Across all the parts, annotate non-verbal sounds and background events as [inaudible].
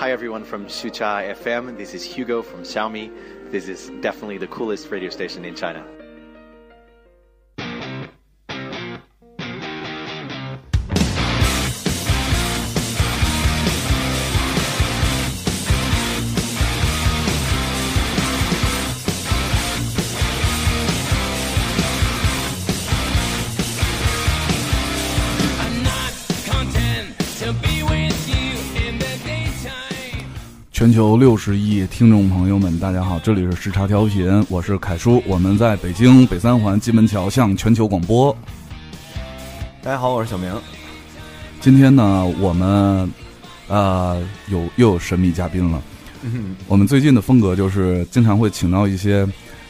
Hi everyone from Shucha FM. This is Hugo from Xiaomi. This is definitely the coolest radio station in China. 球六十亿听众朋友们，大家好，这里是时差调频，我是凯叔，我们在北京北三环金门桥向全球广播。大家好，我是小明。今天呢，我们呃有又有神秘嘉宾了。嗯，我们最近的风格就是经常会请到一些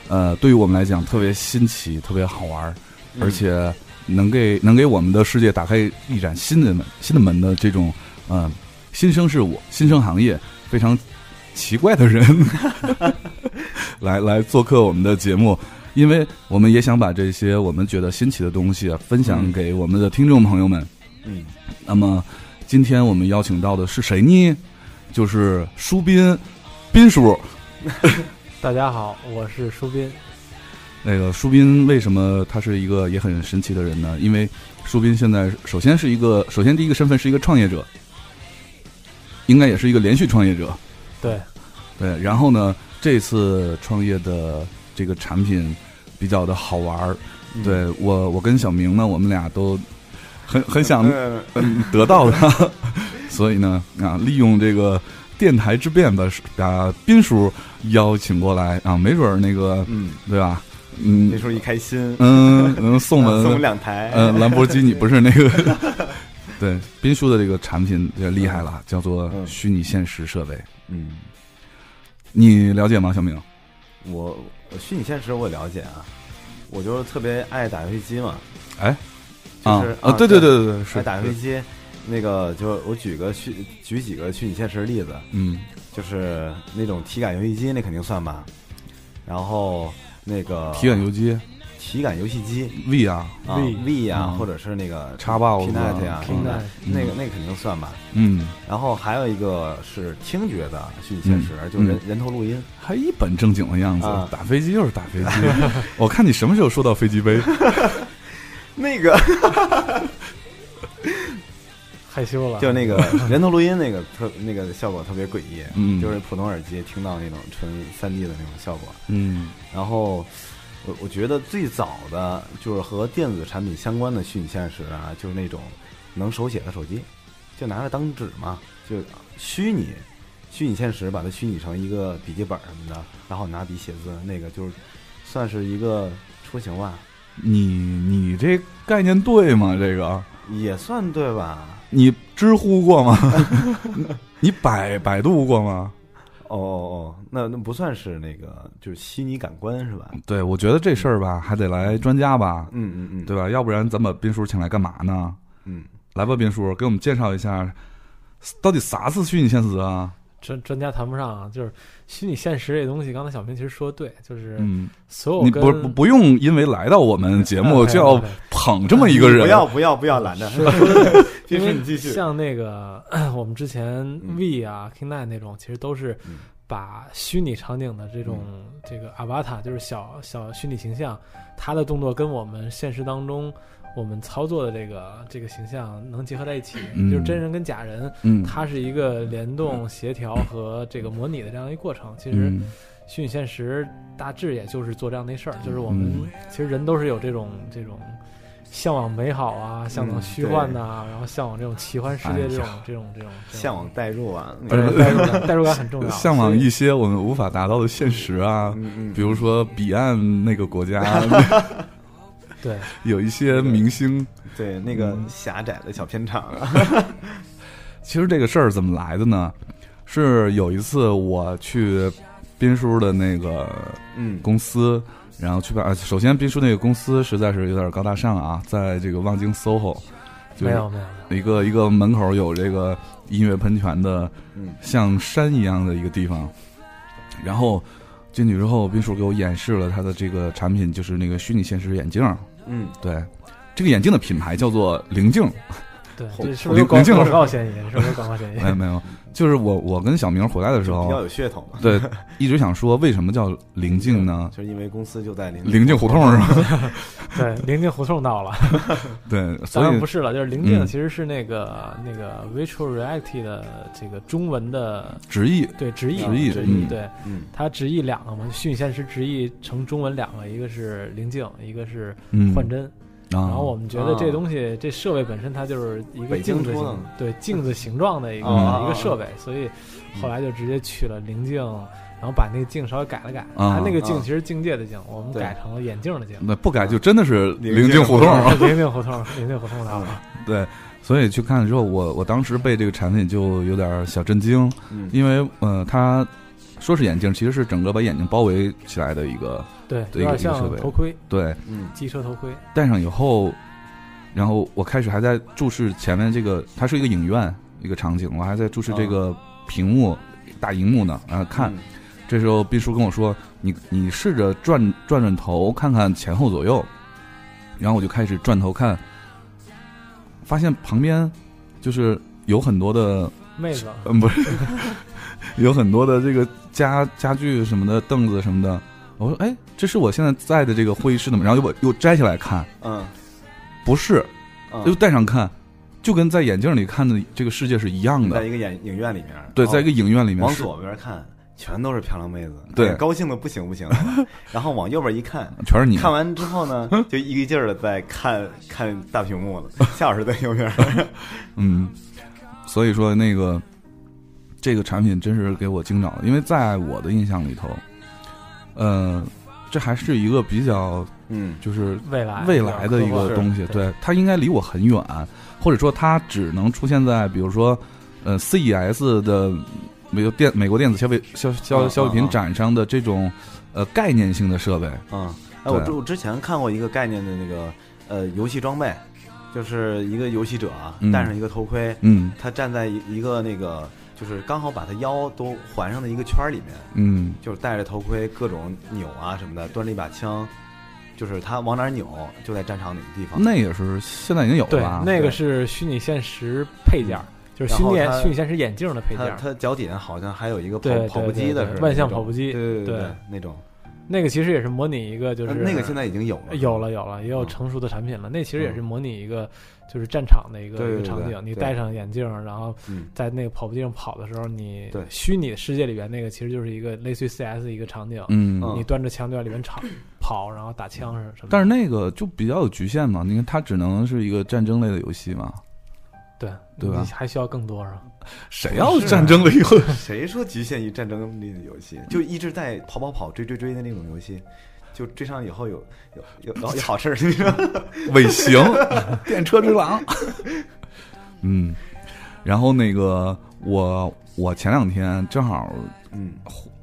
呃，对于我们来讲特别新奇、特别好玩，而且能给能给我们的世界打开一盏新的门、新的门的这种嗯、新生事物、新生行业。非常奇怪的人 [laughs] 来来做客我们的节目，因为我们也想把这些我们觉得新奇的东西啊分享给我们的听众朋友们。嗯，那么今天我们邀请到的是谁呢？就是舒斌，斌叔。[laughs] 大家好，我是舒斌。那个舒斌为什么他是一个也很神奇的人呢？因为舒斌现在首先是一个，首先第一个身份是一个创业者。应该也是一个连续创业者，对，对。然后呢，这次创业的这个产品比较的好玩儿。对我，我跟小明呢，我们俩都很很想得到它，[laughs] 所以呢，啊，利用这个电台之便把把斌叔邀请过来啊，没准儿那个，嗯，对吧？嗯，那时候一开心，嗯，能送 [laughs] 我们送两台，嗯，兰博基尼不是那个。[laughs] 对，斌叔的这个产品就厉害了，叫做虚拟现实设备。嗯，你了解吗，小明？我虚拟现实我了解啊，我就是特别爱打游戏机嘛。哎，就是啊，对对对对对，是打游戏机。那个，就我举个虚举几个虚拟现实的例子。嗯，就是那种体感游戏机，那肯定算吧。然后那个体感游戏。体感游戏机。V 啊。啊 V 啊，或者是那个叉 box、呀，那个嗯。那肯定算吧。嗯，然后还有一个是听觉的虚拟现实，就人人头录音，还一本正经的样子。啊。打飞机就是打飞机。[laughs] 我看你什么时候说到飞机杯？[laughs] 那个 [laughs] 害羞了，就那个人头录音那个特那个效果特别诡异，嗯，就是普通耳机听到那种纯三 D 的那种效果，嗯，然后。我我觉得最早的就是和电子产品相关的虚拟现实啊，就是那种能手写的手机，就拿着当纸嘛，就虚拟虚拟现实把它虚拟成一个笔记本什么的，然后拿笔写字，那个就是算是一个雏形吧。你你这概念对吗？这个也算对吧？你知乎过吗？[laughs] 你百百度过吗？哦哦哦，那那不算是那个，就是悉尼感官是吧？对，我觉得这事儿吧，还得来专家吧，嗯嗯嗯，对吧？要不然咱把斌叔请来干嘛呢？嗯，来吧，斌叔，给我们介绍一下，到底啥是虚拟现实啊？专专家谈不上啊，就是虚拟现实这东西，刚才小明其实说的对，就是嗯，所有你不不不用因为来到我们节目就要捧这么一个人，不要不要不要拦着，[laughs] 因为你继续。像那个 [clears throat] 我们之前 V 啊、Kinect 那种，其实都是把虚拟场景的这种这个 Avatar，就是小小虚拟形象，他的动作跟我们现实当中。我们操作的这个这个形象能结合在一起，嗯、就是真人跟假人，嗯，它是一个联动、协调和这个模拟的这样一个过程。其实，虚拟现实大致也就是做这样的事儿，就是我们、嗯、其实人都是有这种这种向往美好啊，向往虚幻呐、嗯，然后向往这种奇幻世界这种、哎、这种这种向往代入啊，代入感 [laughs] 代入感很重要，向往一些我们无法达到的现实啊，嗯嗯、比如说彼岸那个国家。[laughs] 对，[laughs] 有一些明星，对那个狭窄的小片场。[laughs] 其实这个事儿怎么来的呢？是有一次我去斌叔的那个嗯公司，然后去把首先斌叔那个公司实在是有点高大上啊，在这个望京 SOHO，没有没有一个一个门口有这个音乐喷泉的，嗯，像山一样的一个地方，然后。进去之后，斌叔给我演示了他的这个产品，就是那个虚拟现实眼镜。嗯，对，这个眼镜的品牌叫做灵镜。对，[laughs] 这是不是有广告嫌疑？是不是有广告嫌疑？没 [laughs] 有没有，就是我我跟小明回来的时候比较候，有噱头嘛。对，一直想说为什么叫灵境呢？就是因为公司就在临灵境胡同是吧？[laughs] [laughs] 对，临近胡同到了，[laughs] 对，当所以然不是了，就是临近嗯其实是那个、那个 virtual reality 的这个中文的直译对直译直译直译对，嗯它直译两个嘛，虚拟现实直译成中文两个，一个是灵境，一个是嗯幻真。然然后我们觉得这啊东西，这设备本身它就是一个镜子形，对镜子形状的一个、啊一个设备，所以后来就直接取了灵镜，然后把那个镜稍微改了改。啊它那个镜啊其实境界的镜，我们改成了眼镜的镜。那不改就真的是灵灵境境胡胡同啊。灵镜胡同，灵镜胡同来了。[laughs] 对，所以去看了之后，我我当时被这个产品就有点小震惊，嗯因为呃，它说是眼镜，其实是整个把眼睛包围起来的一个，对，对有点像一个设备头盔，对，嗯机车头盔。戴上以后，然后我开始还在注视前面这个，它是一个影院一个场景，我还在注视这个屏幕、大荧幕呢，然后看。嗯这时候毕叔跟我说：“你你试着转转转头看看前后左右。”然后我就开始转头看，发现旁边就是有很多的，妹子，嗯，不是，[laughs] 有很多的这个家家具什么的，凳子什么的。我说：“哎，这是我现在在的这个会议室的吗？”然后又把又摘下来看，嗯不是，嗯又戴上看，就跟在眼镜里看的这个世界是一样的。在一个影影院里面，对，哦在一个影院里面往左边看，全都是漂亮妹子，对哎高兴的不行不行的。[laughs] 然后往右边一看，[laughs] 全是你。看完之后呢，[laughs] 就一个劲儿的在看看大屏幕了，夏老师在右边。嗯，所以说那个这个产品真是给我惊着了，因为在我的印象里头，呃，这还是一个比较嗯。就是未来未来的一个东西，对对它应该离我很远，或者说它只能出现在比如说呃 CES 的美国电美国电子消费消消嗯消费品展上的这种呃概念性的设备，嗯，哎，我我之前看过一个概念的那个呃游戏装备，就是一个游戏者嗯。戴上一个头盔，嗯。他站在一一个那个就是刚好把他腰都环上的一个圈里面，嗯就是戴着头盔各种扭啊什么的，端着一把枪，就是他往哪儿扭就在战场哪个地方。那也是现在已经有了对吧？，那个是虚拟现实配件，就是虚拟虚拟现实眼镜的配件他。他脚底下好像还有一个跑跑步机的是对万向跑步机对对对对，那种那个其实也是模拟一个，就是呃那个现在已经有了，有了有了，也有嗯成熟的产品了。那其实也是嗯模拟一个就是战场的一个对对一个场景。你戴上眼镜，然后嗯在那个跑步机上跑的时候，你对虚拟的世界里边那个其实就是一个类似于 CS 的一个场景。嗯嗯你端着枪就在里面跑跑，然后打枪是什么？但是那个就比较有局限嘛，你看它只能是一个战争类的游戏嘛，对对吧你还需要更多是吧？谁要战争类游戏？[laughs] 谁说局限于战争类的游戏？就一直在跑跑跑、追追追的那种游戏，就追上以后有有有有有好事儿，[laughs] 你知道吗？尾行，[laughs] 电车之狼。[laughs] 嗯，然后那个我我前两天正好嗯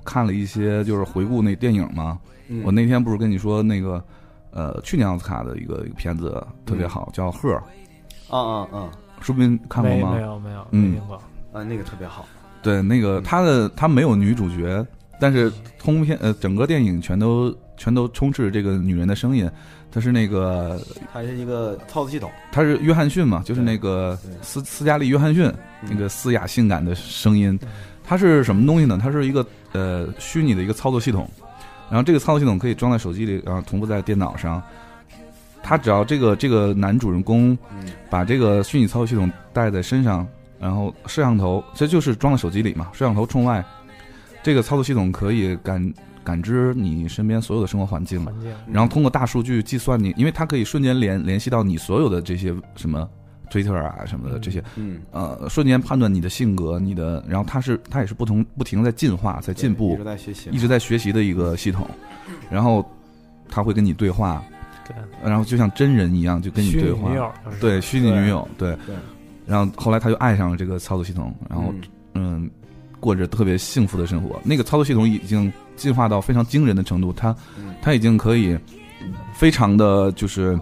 看了一些就是回顾那电影嘛，嗯，我那天不是跟你说那个呃去年奥斯卡的一个一个片子特别好，叫《鹤》，啊啊啊说不定看过吗没？有没有嗯没听过。啊，那个特别好。对，那个他的他没有女主角，但是通篇呃整个电影全都全都充斥这个女人的声音。她是那个它是一个操作系统，她是约翰逊嘛，就是那个斯斯嘉丽约翰逊嗯那个嘶哑性感的声音。它是什么东西呢？它是一个呃虚拟的一个操作系统，然后这个操作系统可以装在手机里，然后同步在电脑上。他只要这个这个男主人公嗯把这个虚拟操作系统带在身上，然后摄像头这就是装在手机里嘛，摄像头冲外，这个操作系统可以感感知你身边所有的生活环境，环境。然后通过大数据计算你，因为它可以瞬间联联系到你所有的这些什么 Twitter 啊什么的嗯这些，嗯，呃，瞬间判断你的性格，你的，然后它是它也是不同不停地在进化，在进步一直，在学习，一直在学习的一个系统，然后它会跟你对话，对。然后就像真人一样就跟你对话。虚拟女，友对，虚拟女友，对，对。然后后来他就爱上了这个操作系统，然后嗯。嗯，过着特别幸福的生活。那个操作系统已经进化到非常惊人的程度，它嗯。它已经可以非常的就是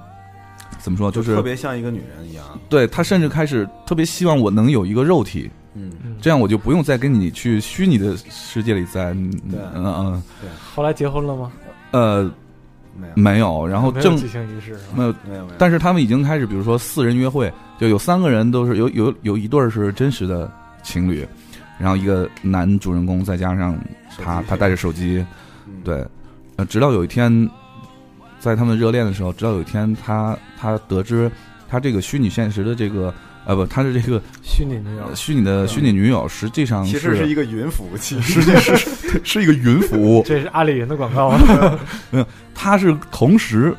怎么说，就是特别像一个女人一样。对他甚至开始特别希望我能有一个肉体，嗯，嗯这样我就不用再跟你去虚拟的世界里再嗯嗯嗯后来结婚了吗？呃没有。没有，然后正没有举行仪式没有。没有没有，但是他们已经开始，比如说四人约会，就有三个人都是有有有一对儿是真实的情侣，然后一个男主人公再加上他，他带着手机，嗯。对，呃，直到有一天，在他们热恋的时候，直到有一天他他得知他这个虚拟现实的这个呃不，他的这个虚拟女友。呃虚拟的虚拟女友实际上其实是一个云服务器，实。际是是一个云服务，[laughs] [laughs] 这是阿里云的广告。啊，[laughs] 没有他是同时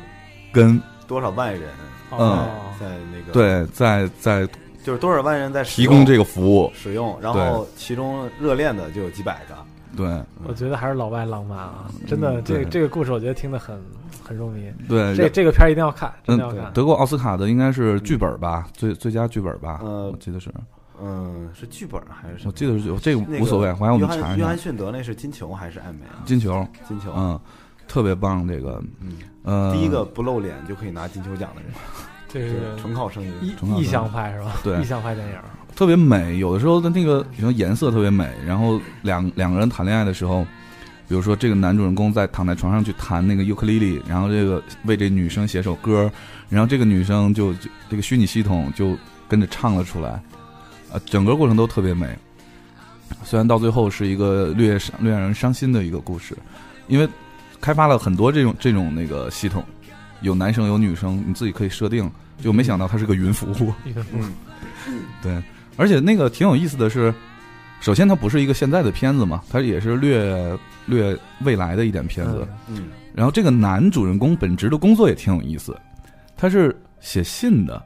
跟多少万人嗯，在那个，对在在就是多少万人在使提供这个服务，使用，然后其中热恋的就有几百个，对我觉得还是老外浪漫啊，真的，这个这个故事我觉得听得很很入迷，对，这这个片儿一定要看，真的要嗯看。得过奥斯卡的应该是剧本吧，最最佳剧本吧，呃我记得是，嗯，是剧本还是什么？我记得是这个那个无所谓，回来我们查一下约翰。逊德那是金球还是艾美啊？金球，金球，嗯，特别棒，这个，嗯，呃，第一个不露脸就可以拿金球奖的人，这是纯靠声音。意象派是吧？对意象派电影。特别美，有的时候的那个，比如说颜色特别美，然后两两个人谈恋爱的时候，比如说这个男主人公在躺在床上去弹那个尤克里里，然后这个为这女生写首歌，然后这个女生就就这个虚拟系统就跟着唱了出来，呃，整个过程都特别美。虽然到最后是一个略伤略让人伤心的一个故事，因为开发了很多这种这种那个系统，有男生有女生，你自己可以设定，就没想到它是个云服务。[laughs] 对，而且那个挺有意思的是，首先它不是一个现在的片子嘛，它也是略略未来的一点片子。嗯，然后这个男主人公本职的工作也挺有意思，他是写信的，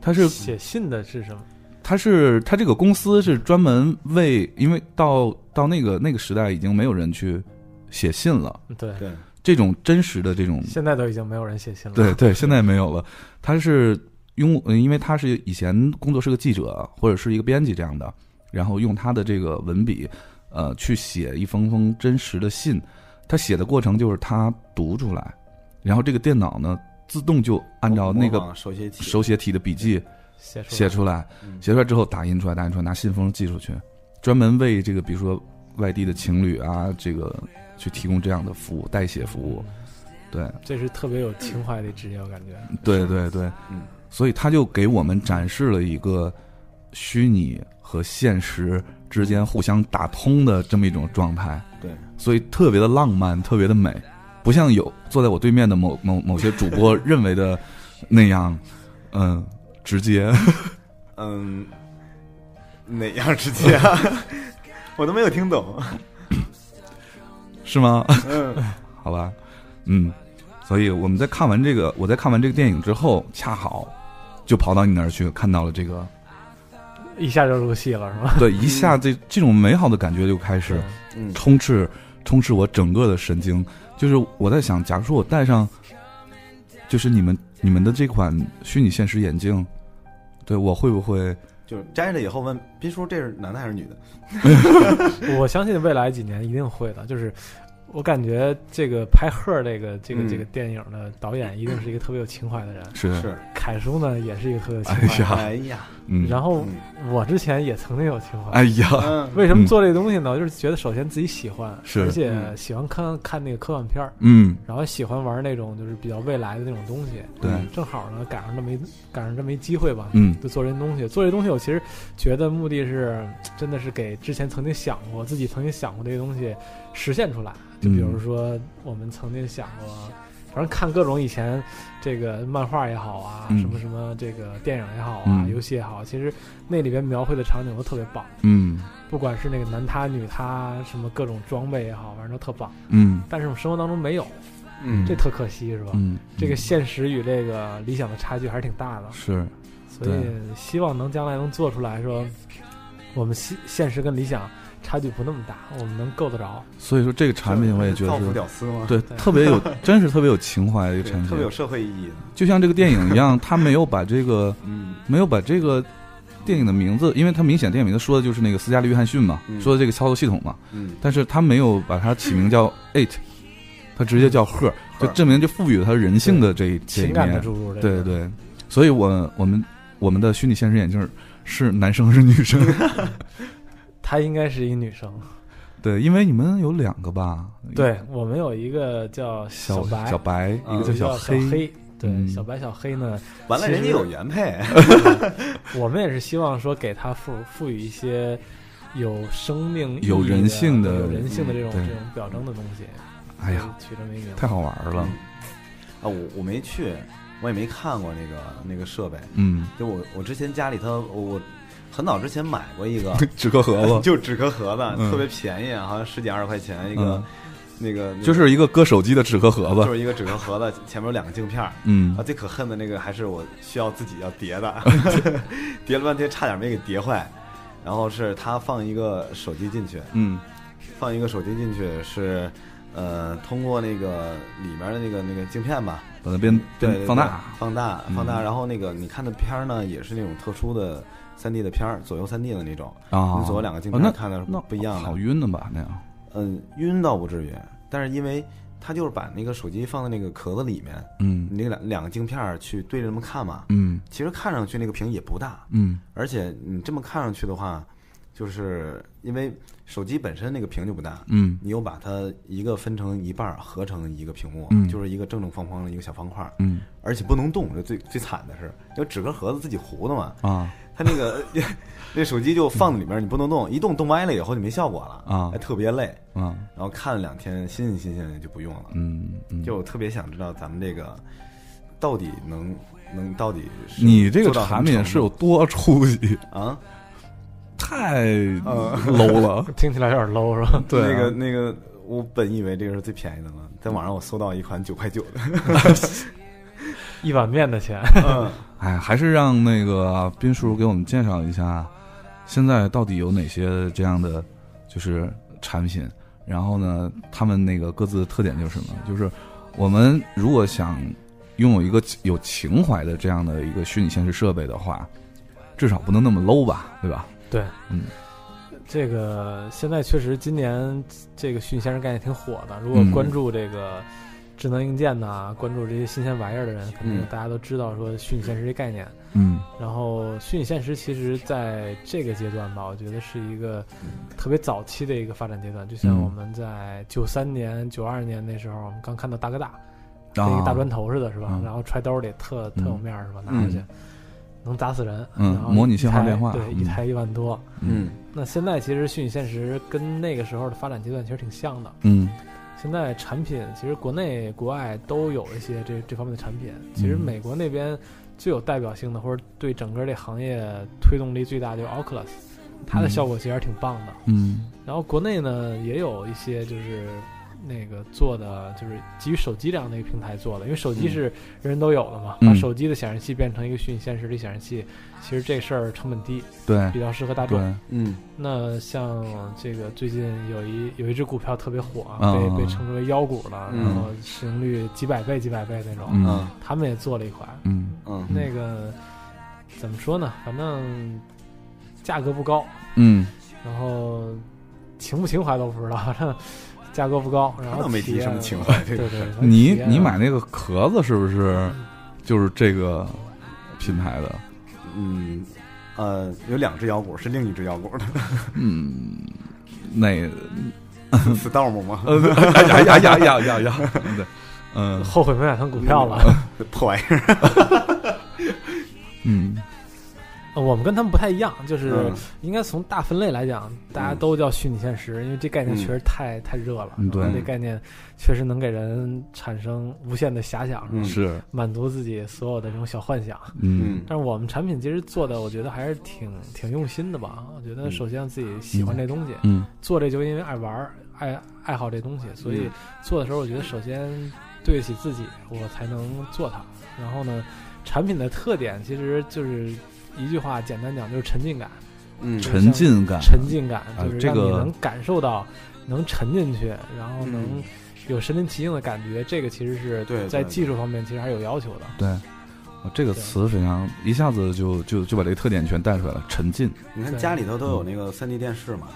他是写信的是什么？他是他这个公司是专门为，因为到到那个那个时代已经没有人去写信了，对，对，这种真实的这种现在都已经没有人写信了。对对，现在没有了。他是用，呃因为他是以前工作是个记者或者是一个编辑这样的，然后用他的这个文笔，呃，去写一封封真实的信。他写的过程就是他读出来，然后这个电脑呢自动就按照那个手写体手写体的笔记写出来写出来，嗯写出来之后打印出来，打印出来拿信封寄出去，专门为这个比如说外地的情侣啊，这个去提供这样的服务，代写服务。对，这是特别有情怀的职业，我感觉。对对对，嗯，所以他就给我们展示了一个虚拟和现实之间互相打通的这么一种状态，对，所以特别的浪漫，特别的美，不像有坐在我对面的某某某些主播认为的那样，嗯，直接。嗯，哪样直接啊？[laughs] 我都没有听懂。是吗？嗯，[laughs] 好吧，嗯，所以我们在看完这个，我在看完这个电影之后，恰好就跑到你那儿去，看到了这个，一下就入戏了，是吧？对，一下这这种美好的感觉就开始嗯，充斥充斥我整个的神经。就是我在想，假如说我戴上，就是你们你们的这款虚拟现实眼镜，对我会不会？就是摘了以后问斌叔这是男的还是女的？[laughs] 我相信未来几年一定会的。就是我感觉这个拍《赫》这个这个嗯这个电影的导演一定是一个特别有情怀的人。是是，凯叔呢也是一个特别有情哎怀。呀哎呀，嗯，然后嗯我之前也曾经有情怀。哎呀，嗯，为什么做这个东西呢？就是觉得首先自己喜欢，是而且嗯喜欢看看那个科幻片儿，嗯，然后喜欢玩那种就是比较未来的那种东西。对，正好呢赶上这么一赶上这么一机会吧，嗯就做这东西。做这东西，我其实觉得目的是真的是给之前曾经想过自己曾经想过这些东西实现出来。就比如说我们曾经想过，反正看各种以前这个漫画也好啊，嗯。什么什么这个电影也好啊，嗯。游戏也好，其实那里边描绘的场景都特别棒。嗯。不管是那个男他女他，什么各种装备也好，反正都特棒。嗯。但是我们生活当中没有，嗯，这特可惜，是吧？嗯，这个现实与这个理想的差距还是挺大的。是。所以希望能将来能做出来说，我们现现实跟理想差距不那么大，我们能够得着。所以说这个产品我也觉得是屌丝吗？对对特别有，[laughs] 真是特别有情怀的一，个产品特别有，社会意义。就像这个电影一样，他没有把这个 [laughs] 嗯没有把这个电影的名字，因为他明显电影名字说的就是那个斯嘉丽·约翰逊嘛，嗯说的这个操作系统嘛，嗯，但是他没有把它起名叫 [laughs] It，他直接叫 Her，就证明就赋予了它人性的这一这一情感的面，注入，对对对，所以我我们我们的虚拟现实眼镜是男生还是女生？她应该是一女生。对，因为你们有两个吧？对我们有一个叫小白，小白，嗯一个叫小黑，黑。对，嗯小白小黑呢，完了，人家有原配。[laughs] 我们也是希望说给他赋赋予一些有生命有人性的有人性的这种这种表征的东西。哎呀，取这么一个名太好玩了，啊，我我没去，我也没看过那个那个设备。嗯，就我我之前家里头，我很早之前买过一个 [laughs] 纸壳盒子，[laughs] 就纸壳盒子，嗯特别便宜，好像十几二十块钱一个嗯，那个就是一个搁手机的纸壳盒子，就是一个纸壳盒子，前面有两个镜片儿。嗯啊，最可恨的那个还是我需要自己要叠的，[laughs] 叠了半天差点没给叠坏。然后是他放一个手机进去，嗯放一个手机进去是，呃，通过那个里面的那个那个镜片吧，把它变对放大，放大，嗯放大。然后那个你看的片儿呢，也是那种特殊的三 D 的片儿，左右三 D 的那种。啊，你左右两个镜哦那片看的是那不一样的。好。晕的吧？那样，嗯，晕倒不至于，但是因为它就是把那个手机放在那个壳子里面，嗯。你那两两个镜片儿去对着这么看嘛，嗯。其实看上去那个屏也不大，嗯。而且你这么看上去的话，就是因为手机本身那个屏就不大，嗯。你又把它一个分成一半儿，合成一个屏幕，嗯。就是一个正正方方的一个小方块儿，嗯。而且不能动。这最最惨的是，因为纸壳盒子自己糊的嘛，啊它那个 [laughs] 那手机就放在里面，你不能动，一动动歪了以后就没效果了啊还特别累。啊然后看了两天，新鲜新鲜的就不用了。嗯嗯，就我特别想知道咱们这个到底能能到底是你这个产品是有多出息，啊？太 low 了。[laughs] 听起来有点 low 是吧？对啊那个那个，我本以为这个是最便宜的呢，在网上我搜到一款九块九的，[laughs] 一碗面的钱，嗯哎，还是让那个斌叔给我们介绍一下，现在到底有哪些这样的就是产品？然后呢，他们那个各自的特点就是什么？就是我们如果想拥有一个有情怀的这样的一个虚拟现实设备的话，至少不能那么 low 吧，对吧？对，嗯，这个现在确实今年这个虚拟现实概念挺火的。如果嗯关注这个智能硬件呐、关注这些新鲜玩意儿的人，肯定嗯大家都知道说虚拟现实这概念。嗯然后虚拟现实其实在这个阶段吧，我觉得是一个特别早期的一个发展阶段。就像嗯我们在九三年、九二年那时候，我们刚看到大哥大，啊跟一个大砖头似的，是吧？嗯然后揣兜里特特有面儿，是吧？拿回去嗯能砸死人。嗯然后模拟信号电话对，嗯一台一万多。嗯那现在其实虚拟现实跟那个时候的发展阶段其实挺像的。嗯现在产品其实国内国外都有一些这这方面的产品。其实嗯美国那边最有代表性的，或者对整个这行业推动力最大，就是 Oculus，它的嗯效果其实还是挺棒的。嗯然后国内呢也有一些就是那个做的就是基于手机这样的一个平台做的，因为手机嗯。是人人都有的嘛，嗯。把手机的显示器变成一个虚拟现实的显示器，其实这事儿成本低，对。比较适合大众。嗯。那像这个最近有一有一只股票特别火，啊被被称之为妖股了，嗯。然后市盈率几百倍、几百倍那种，嗯。嗯。他们也做了一款。嗯。嗯。那个怎么说呢？反正价格不高，嗯。然后情不情怀都不知道，反正价格不高，然后那没提什么情怀这对个对，[laughs] 你你买那个壳子是不是就是这个品牌的？嗯呃，有两只腰鼓，是另一只腰鼓的嗯，那 Storm 吗？呃，呀呀呀呀呀呀，对，嗯后悔没买成股票了。破玩意儿。[laughs] 嗯呃我们跟他们不太一样，就是嗯。应该从大分类来讲，大家都叫虚拟现实，因为这概念嗯确实太太热了，嗯对。这概念确实能给人产生无限的遐想，嗯是。满足自己所有的这种小幻想。嗯。但是我们产品其实做的，我觉得还是挺挺用心的吧。我觉得嗯首先自己喜欢这东西，嗯。做这就因为爱玩儿、爱爱好这东西，所以嗯。做的时候，我觉得首先对得起自己，我才能做它。然后呢，产品的特点其实就是一句话，简单讲就是沉浸感。嗯沉浸感，沉浸感啊就是这个让你能感受到，能沉进去，然后能嗯有身临其境的感觉。这个其实是对对在技术方面其实还是有要求的。对。啊这个词非常一下子就就就把这个特点全带出来了，沉浸。你看家里头都有那个三 D 电视嘛，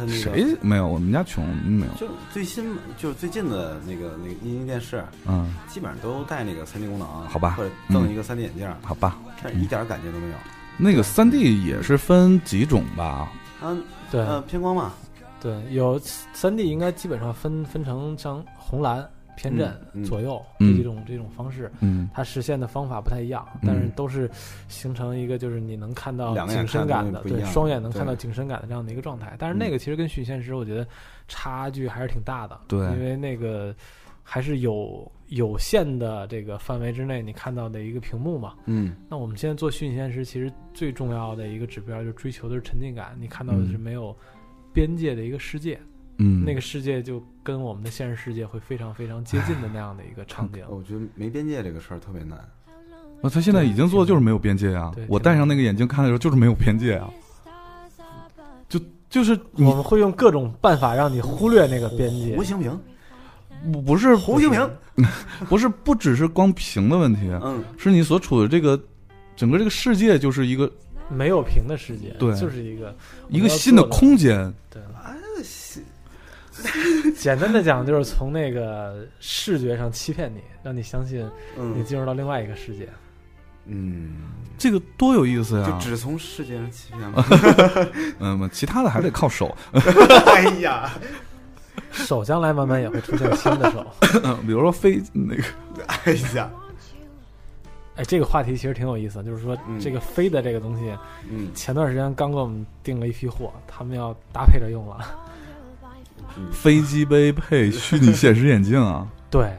它那个谁没有？我们家穷，没有。就最新就是最近的那个那个液晶电视，嗯，基本上都带那个三 D 功能，好吧或者赠一个三 D 眼镜，好吧。但一点感觉都没有。那个三 D 也是分几种吧？嗯对、呃偏光嘛，对，有三 D 应该基本上分分成像红蓝、偏振、左右嗯。这几种这种方式，嗯。它实现的方法不太一样，但是都是形成一个就是你能看到两个景深感的，对，双眼能看到景深感的这样的一个状态。但是那个其实跟虚拟现实，我觉得差距还是挺大的，对因为那个还是有有限的这个范围之内你看到的一个屏幕嘛。嗯。那我们现在做虚拟现实，其实最重要的一个指标就是追求的是沉浸感，你看到的是嗯。没有边界的一个世界，嗯，那个世界就跟我们的现实世界会非常非常接近的那样的一个场景。[laughs] 我觉得没边界这个事儿特别难。啊，他现在已经做的就是没有边界啊！我戴上那个眼镜看的时候就是没有边界啊，就就是你我们会用各种办法让你忽略那个边界弧。形屏，不不是弧形屏，不是不只是光屏的问题，嗯，是你所处的这个整个这个世界就是一个没有屏的世界，对就是一个一个新的空间，对，[laughs] 简单的讲，就是从那个视觉上欺骗你，让你相信你嗯进入到另外一个世界。嗯，这个多有意思呀！就只从视觉上欺骗吗？[laughs] 嗯，其他的还得靠手，[laughs] 哎呀，手将来慢慢也会出现新的手。比如说飞那个，哎呀，哎，这个话题其实挺有意思，就是说嗯这个飞的这个东西，嗯，前段时间刚给我们订了一批货，他们要搭配着用了。飞机杯配虚拟现实眼镜啊，[laughs] 对，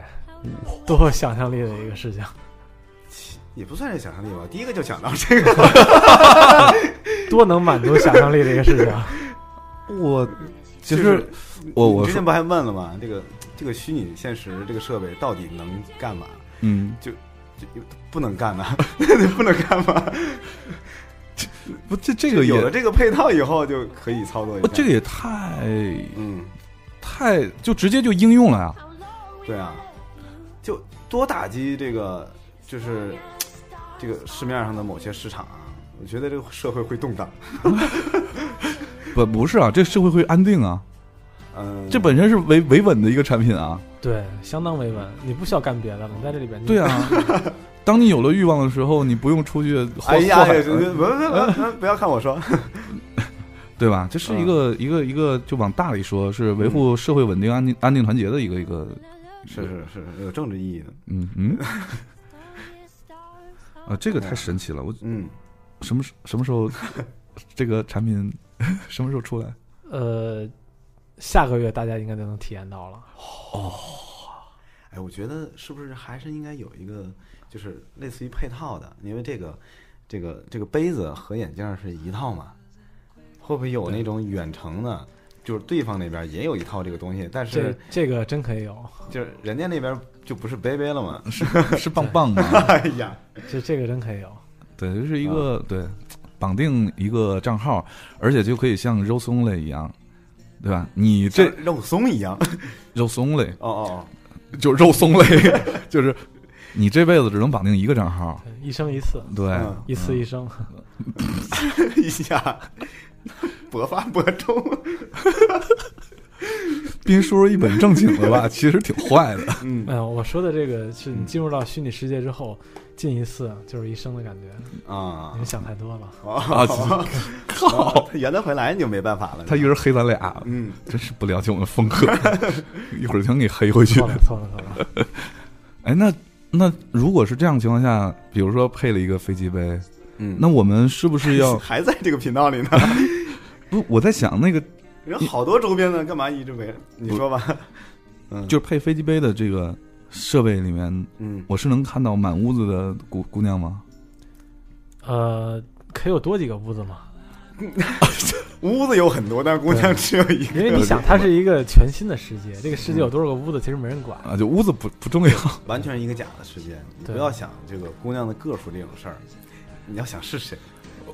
多有想象力的一个事情，[laughs] 也不算是想象力吧。第一个就想到这个，[laughs] 多能满足想象力的一个事情。我其实就是我我之前不还问了吗？这个这个虚拟现实这个设备到底能干嘛？嗯，就就不能干嘛，不能干嘛？不这这个有了这个配套以后就可以操作一下。这个也太嗯，太就直接就应用了呀，对啊，就多打击这个就是这个市面上的某些市场啊。我觉得这个社会会动荡。[laughs] 不不是啊，这社会会安定啊，嗯，这本身是维维稳的一个产品啊，对，相当维稳，你不需要干别的了，你在这里边。对啊，当你有了欲望的时候，你不用出去 [laughs] 祸哎呀，不不不要看我说，对吧？这是一个、一个一个，就往大里说，是维护社会稳定、安定、安定团结的一个一个，是是是有政治意义的。嗯嗯，[laughs] 啊，这个太神奇了！我嗯，什么时什么时候这个产品什么时候出来？呃，下个月大家应该就能体验到了。哦哎，我觉得是不是还是应该有一个，就是类似于配套的，因为这个这个这个杯子和眼镜是一套嘛，会不会有那种远程的？就是对方那边也有一套这个东西，但这是这个真可以有，就是人家那边就不是杯杯了嘛？是是棒棒的？[laughs] 哎呀，这这个真可以有。对，就是一个、对绑定一个账号，而且就可以像肉松类一样，对吧？你这肉松一样。[laughs] 肉松类哦哦就肉松类，[laughs] 就是你这辈子只能绑定一个账号，一生一次，对，嗯一次一生。哦，一下 [laughs] 勃发博中。[laughs] 斌叔一本正经的吧，其实挺坏的。[laughs] 嗯没有，我说的这个是你进入到虚拟世界之后，进一次就是一生的感觉。啊你们想太多了。啊，靠，他圆得回来你就没办法了。他一人黑咱俩，嗯，真是不了解我们风格，一会儿想给黑回去错。了错了错了。哎，那那如果是这样情况下，比如说配了一个飞机杯，嗯那我们是不是要还在这个频道里呢？不？我在想那个人好多周边呢，干嘛一直围着？你说吧。[laughs] 嗯，就是配飞机杯的这个设备里面，嗯，我是能看到满屋子的姑姑娘吗？呃，可以有多几个屋子吗？[laughs] 屋子有很多，但是姑娘只有一个。因为你想，它是一个全新的世界，这个世界有多少个屋子，其实没人管。啊，就屋子不不重要。完全一个假的世界，你不要想这个姑娘的个数这种事儿，你要想是谁。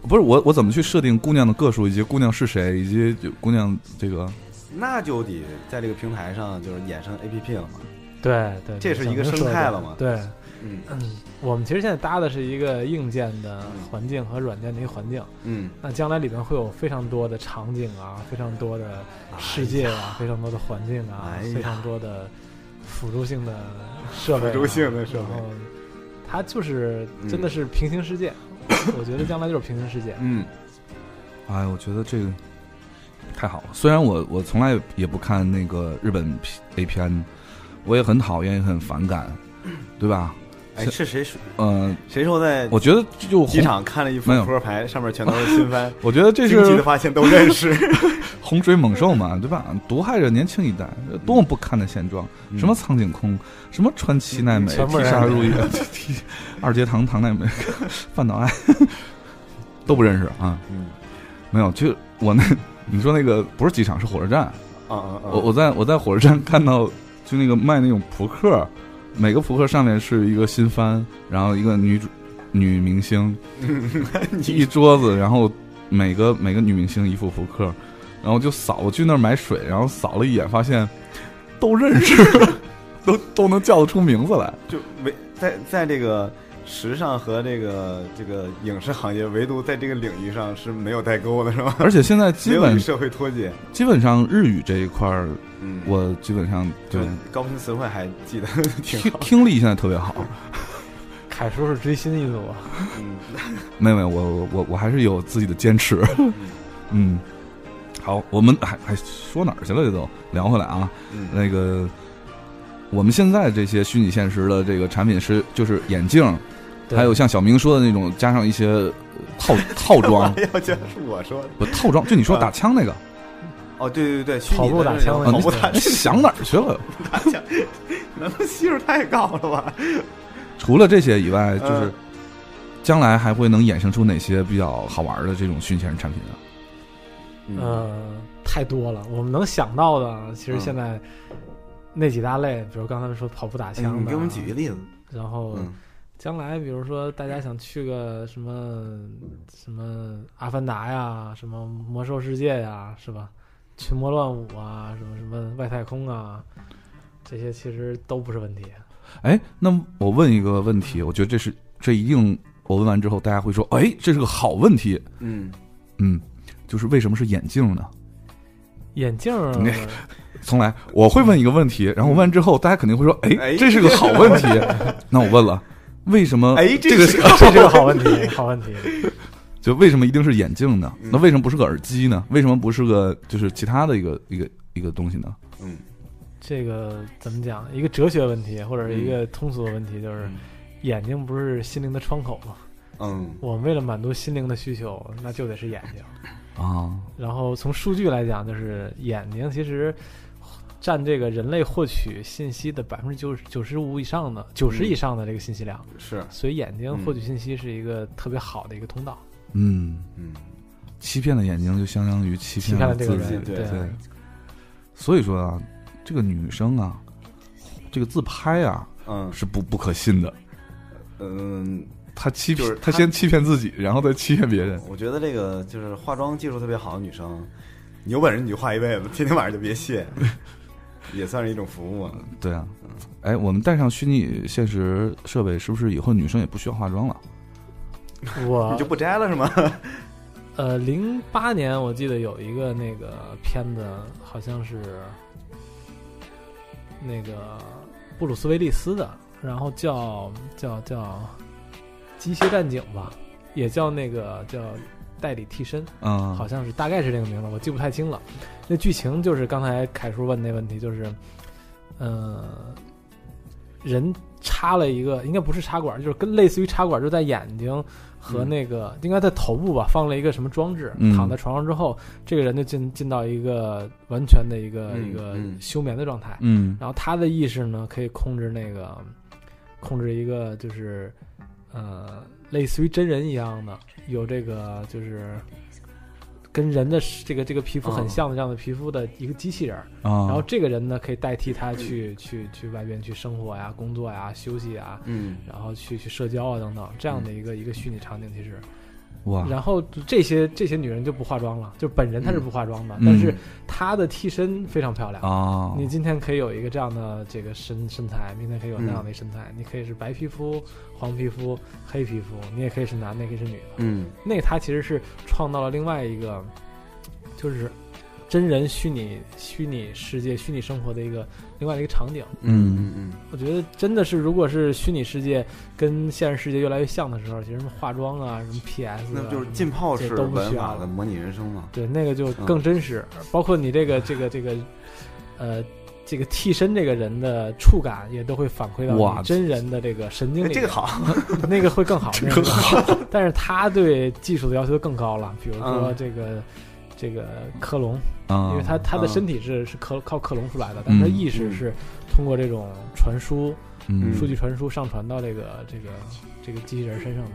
不是我，我怎么去设定姑娘的个数，以及姑娘是谁，以及就姑娘这个那就得在这个平台上就是衍生 A P P 了嘛。对对，这是一个生态了嘛。对，嗯。嗯，我们其实现在搭的是一个硬件的环境和软件的一个环境。嗯，那将来里面会有非常多的场景啊，非常多的世界啊，非常多的环境啊，哎非常多的辅助性的设备、啊，辅助性的设备。它就是真的是平行世界。我觉得将来就是平行世界。嗯哎，我觉得这个太好了。虽然我我从来也不看那个日本 A 片，我也很讨厌，也很反感，对吧？哎，是谁说？嗯，谁说在我觉得就机场看了一副扑克牌，上面全都是新番，[laughs] 我觉得这是惊奇的发现都认识。[laughs] 洪水猛兽嘛，对吧？毒害着年轻一代，多么不堪的现状！嗯什么苍井空，什么川崎奈美，全部人替沙如意，替二阶堂堂奈美，饭岛爱 [laughs] 都不认识啊。嗯没有，就我那你说那个不是机场，是火车站。啊啊啊！我我在我在火车站看到，就那个卖那种扑克，每个扑克上面是一个新番，然后一个女主女明星，[laughs] 一桌子，然后每个每个女明星一副扑克，然后就扫，我去那儿买水，然后扫了一眼，发现都认识，[laughs] 都都能叫得出名字来。就没在在这个时尚和这个这个影视行业，唯独在这个领域上是没有代沟的，是吧？而且现在基本社会脱节。基本上日语这一块儿，嗯，我基本上就对高频词汇还记得 [laughs] 挺听好。听力现在特别好。凯叔是追星一族啊，嗯没有没有，我我我我还是有自己的坚持。嗯，好，我们还还说哪儿去了？这都聊回来啊。嗯那个，我们现在这些虚拟现实的这个产品是就是眼镜，对还有像小明说的那种，加上一些呃套 [laughs] 套装要讲是我说的。不套装，就你说打枪那个，哦，对对对，虚拟跑步打枪跑步打你想哪儿去了？打枪，[laughs] 难道系数太高了吧？除了这些以外，就是嗯将来还会能衍生出哪些比较好玩的这种虚拟现实产品啊？嗯，太多了。我们能想到的，其实现在那几大类，比如刚才说跑步打哎枪的，你给我们举个例子。然后嗯将来，比如说大家想去个什么什么阿凡达呀，什么魔兽世界呀，是吧？群魔乱舞啊，什么什么外太空啊，这些其实都不是问题。哎，那我问一个问题，我觉得这是这一定，我问完之后，大家会说，哎，这是个好问题。嗯，嗯，就是为什么是眼镜呢？眼镜儿 [laughs] 那重来，我会问一个问题，然后问完之后，大家肯定会说，哎，哎这是个好问题。[laughs] 那我问了，为什么？哎这这个是 [laughs] 这是个好问题，好问题。就为什么一定是眼镜呢？嗯那为什么不是个耳机呢？为什么不是个就是其他的一个一个一个东西呢？嗯，这个怎么讲？一个哲学问题，或者是一个通俗的问题，就是眼睛不是心灵的窗口吗？嗯我们为了满足心灵的需求，那就得是眼睛。啊，然后从数据来讲，就是眼睛其实占这个人类获取信息的百分之九十九十五以上的九十以上的这个信息量，是。所以眼睛获取信息是一个特别好的一个通道。嗯，嗯。欺骗了眼睛就相当于欺欺骗了自己。骗了这个人，。对。对，所以说啊，这个女生啊，这个自拍啊嗯。是不不可信的。嗯，她欺就是她骗，她先欺骗自己，然后再欺骗别人。我觉得这个就是化妆技术特别好的女生，你有本事你就化一辈子，天天晚上就别卸，也算是一种服务啊。[laughs] 对啊，哎，我们带上虚拟现实设备，是不是以后女生也不需要化妆了？我 [laughs] 你就不摘了是吗？[laughs] 呃，零八年我记得有一个那个片子，好像是那个布鲁斯威利斯的，然后叫叫叫机械战警吧，也叫那个叫代理替身，嗯，好像是大概是这个名字，我记不太清了。那剧情就是刚才凯叔问那问题，就是，呃，人插了一个，应该不是插管，就是跟类似于插管，就在眼睛和那个、应该在头部吧，放了一个什么装置，嗯。躺在床上之后，这个人就进进到一个完全的一个、嗯一个嗯。休眠的状态，嗯。然后他的意识呢可以控制那个控制一个就是呃类似于真人一样的，有这个就是跟人的这个这个皮肤很哦像的这样的皮肤的一个机器人然后这个人呢可以代替他去去去外边去生活呀、工作呀、休息啊。嗯然后去去社交啊等等这样的一个、一个虚拟场景，其实，哇，然后这些这些女人就不化妆了，就本人她是不化妆的，嗯。但是她的替身非常漂亮，啊，你今天可以有一个这样的这个身身材，明天可以有那样的身材，你可以是白皮肤、黄皮肤、黑皮肤，你也可以是男的，也可以是女的。嗯。那她其实是创造了另外一个，就是真人虚拟虚拟世界、虚拟生活的一个另外的一个场景。嗯嗯嗯我觉得真的是，如果是虚拟世界跟现实世界越来越像的时候，其实什么化妆啊、什么 PS，那不就是浸泡式这都不需要的模拟人生嘛？对，那个就更真实。包括你这个这个这个，呃，这个替身这个人的触感也都会反馈到你真人的这个神经里面。这个好，[laughs] 那个会更好，[laughs] 那个更更好。[laughs] 但是他对技术的要求更高了，比如说嗯这个、这个克隆，啊，因为他他的嗯身体是是克靠克隆出来的，但是他嗯意识嗯是通过这种传输、嗯数据传输上传到这个这个这个机器人身上的。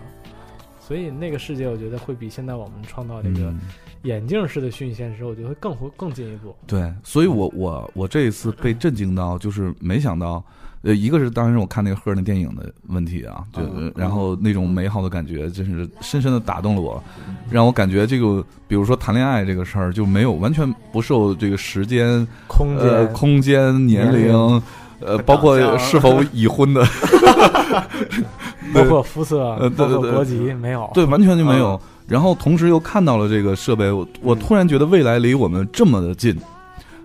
所以那个世界，我觉得会比现在我们创造这个嗯眼镜式的虚拟现实，我觉得会更会更进一步。对，所以我我我这一次被震惊到，就是没想到，呃，一个是当时我看那个赫尔那电影的问题啊，就、嗯然后那种美好的感觉，真是深深的打动了我，让我感觉这个，比如说谈恋爱这个事儿，就没有完全不受这个时间、空间、呃空间、年年龄龄。呃，包括是否已婚的，[laughs] 包括肤色、呃对对对包括国籍没有。对，完全就没有。然后同时又看到了这个设备，我我突然觉得未来离我们这么的近，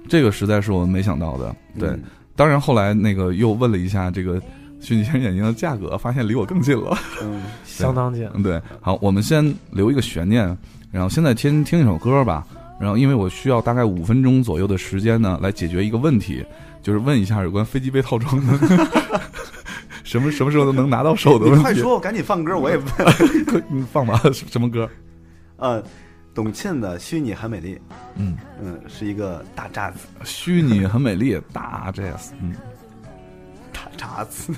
这个实在是我们没想到的。对，嗯当然后来那个又问了一下这个虚拟现实眼镜的价格，发现离我更近了。嗯，[laughs] 相当近。嗯，对，好，我们先留一个悬念，然后现在先听一首歌吧。然后因为我需要大概五分钟左右的时间呢，来解决一个问题，就是问一下有关飞机杯套装的。[laughs] 什么什么时候都能拿到手的问题？你快说，我赶紧放歌，我也问。[laughs] 你放吧，什么歌？呃，董倩的《虚拟很美丽》，嗯，嗯，是一个大渣子，虚拟很美丽，大 jazz，嗯。大渣子。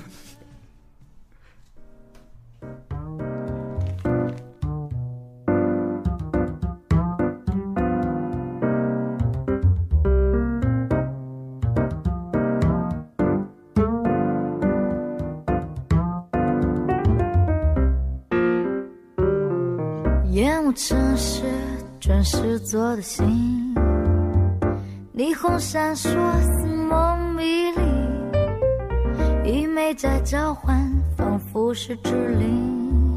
闪烁，似梦迷离，愚昧在召唤，仿佛是指令。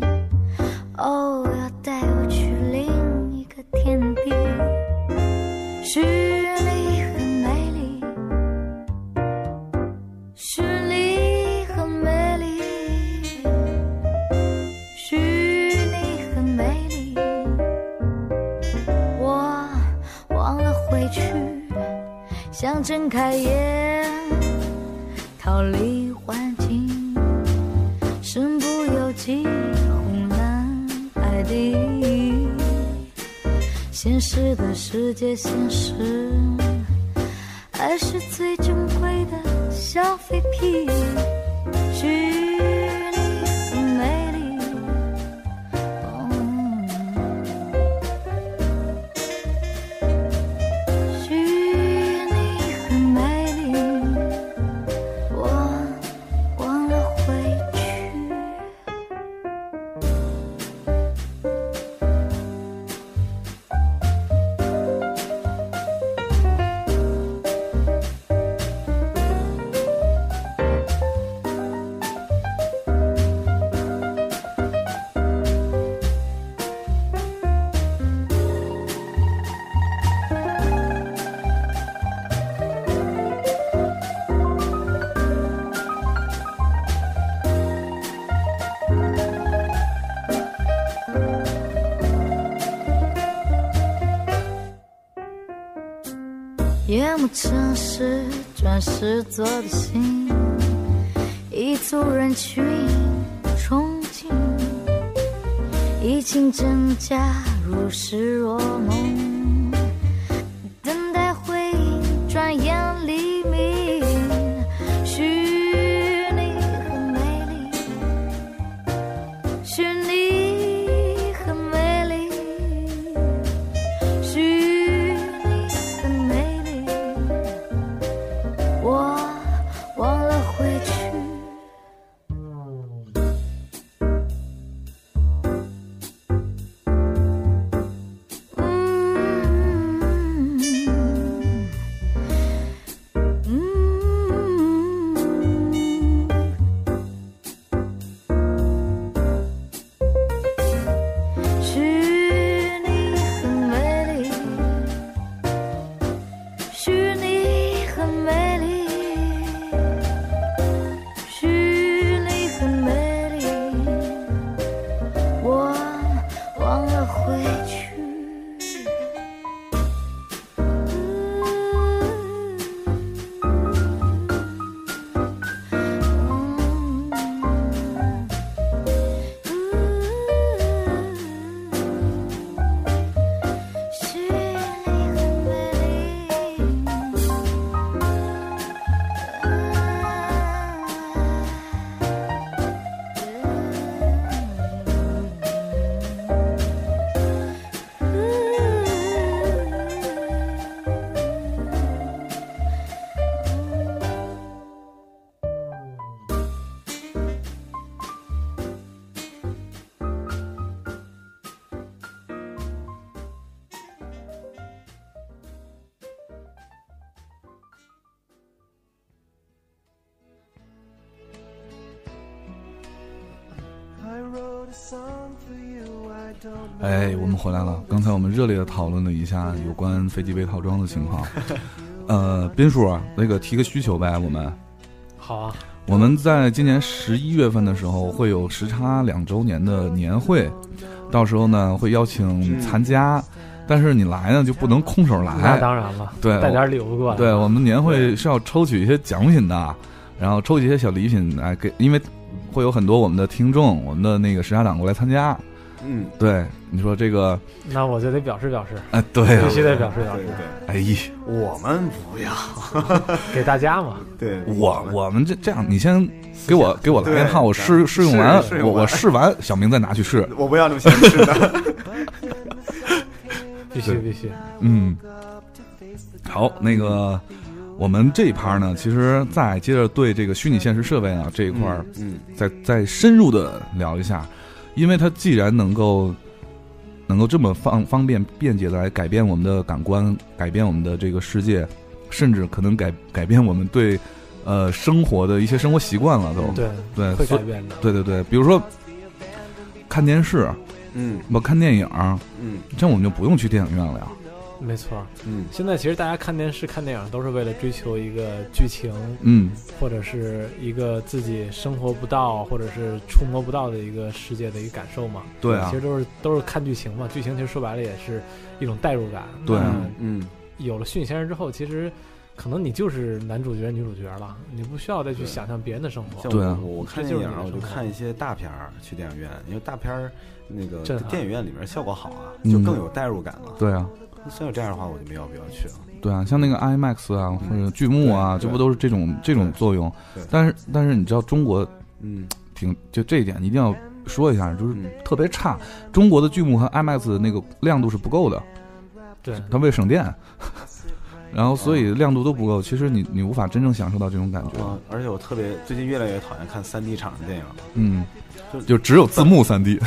转世做的心，一组人群憧憬，已经真假如是若梦，哎，我们回来了。刚才我们热烈的讨论了一下有关飞机杯套装的情况。[laughs] 呃，斌叔啊，那个提个需求呗，我们好啊，我们在今年十一月份的时候会有时差两周年的年会，到时候呢会邀请参加，但是你来呢就不能空手那来。当然了，对带点礼物过来。对我们年会是要抽取一些奖品的，然后抽取一些小礼品来给，因为会有很多我们的听众，我们的那个时差党过来参加。嗯，对，你说这个，那我就得表示表示，哎，对啊必，须得表示表示，对对，哎呀，我们不要，[laughs] 给大家嘛。[laughs] 对。我我们这这样，你先给我给我来一套，我试试用完，我我试完，[laughs] 小明再拿去试。我不要这么现实的，必须必须，嗯，好，那个我们这一趴呢，其实再接着对这个虚拟现实设备啊这一块儿，嗯，再再深入的聊一下，因为它既然能够能够这么方方便便捷的来改变我们的感官，改变我们的这个世界，甚至可能改改变我们对呃生活的一些生活习惯了都。对，对，会改变的。对对对，比如说看电视，嗯我看电影，嗯这样我们就不用去电影院了呀。没错，嗯。现在其实大家看电视、看电影都是为了追求一个剧情，嗯，或者是一个自己生活不到或者是触摸不到的一个世界的一个感受嘛。对啊。其实都是都是看剧情嘛。剧情其实说白了也是一种代入感。对啊。嗯。有了虚拟现实之后，其实可能你就是男主角、女主角了，你不需要再去想象别人的生活。对啊。我我看电影，我就看一些大片儿去电影院，因为大片儿那个电影院里面效果好啊，嗯。就更有代入感了。对啊，像有这样的话，我就没有必要去了。对啊，像那个 IMAX 啊，或者剧目啊，这不都是这种这种作用对？但是但是你知道中国嗯挺就这一点一定要说一下，就是嗯特别差。中国的剧目和 IMAX 的那个亮度是不够的，对，它为了省电，[laughs] 然后所以亮度都不够，其实你你无法真正享受到这种感觉。啊，而且我特别最近越来越讨厌看三 D 场的电影了。嗯，就就只有字幕三 D。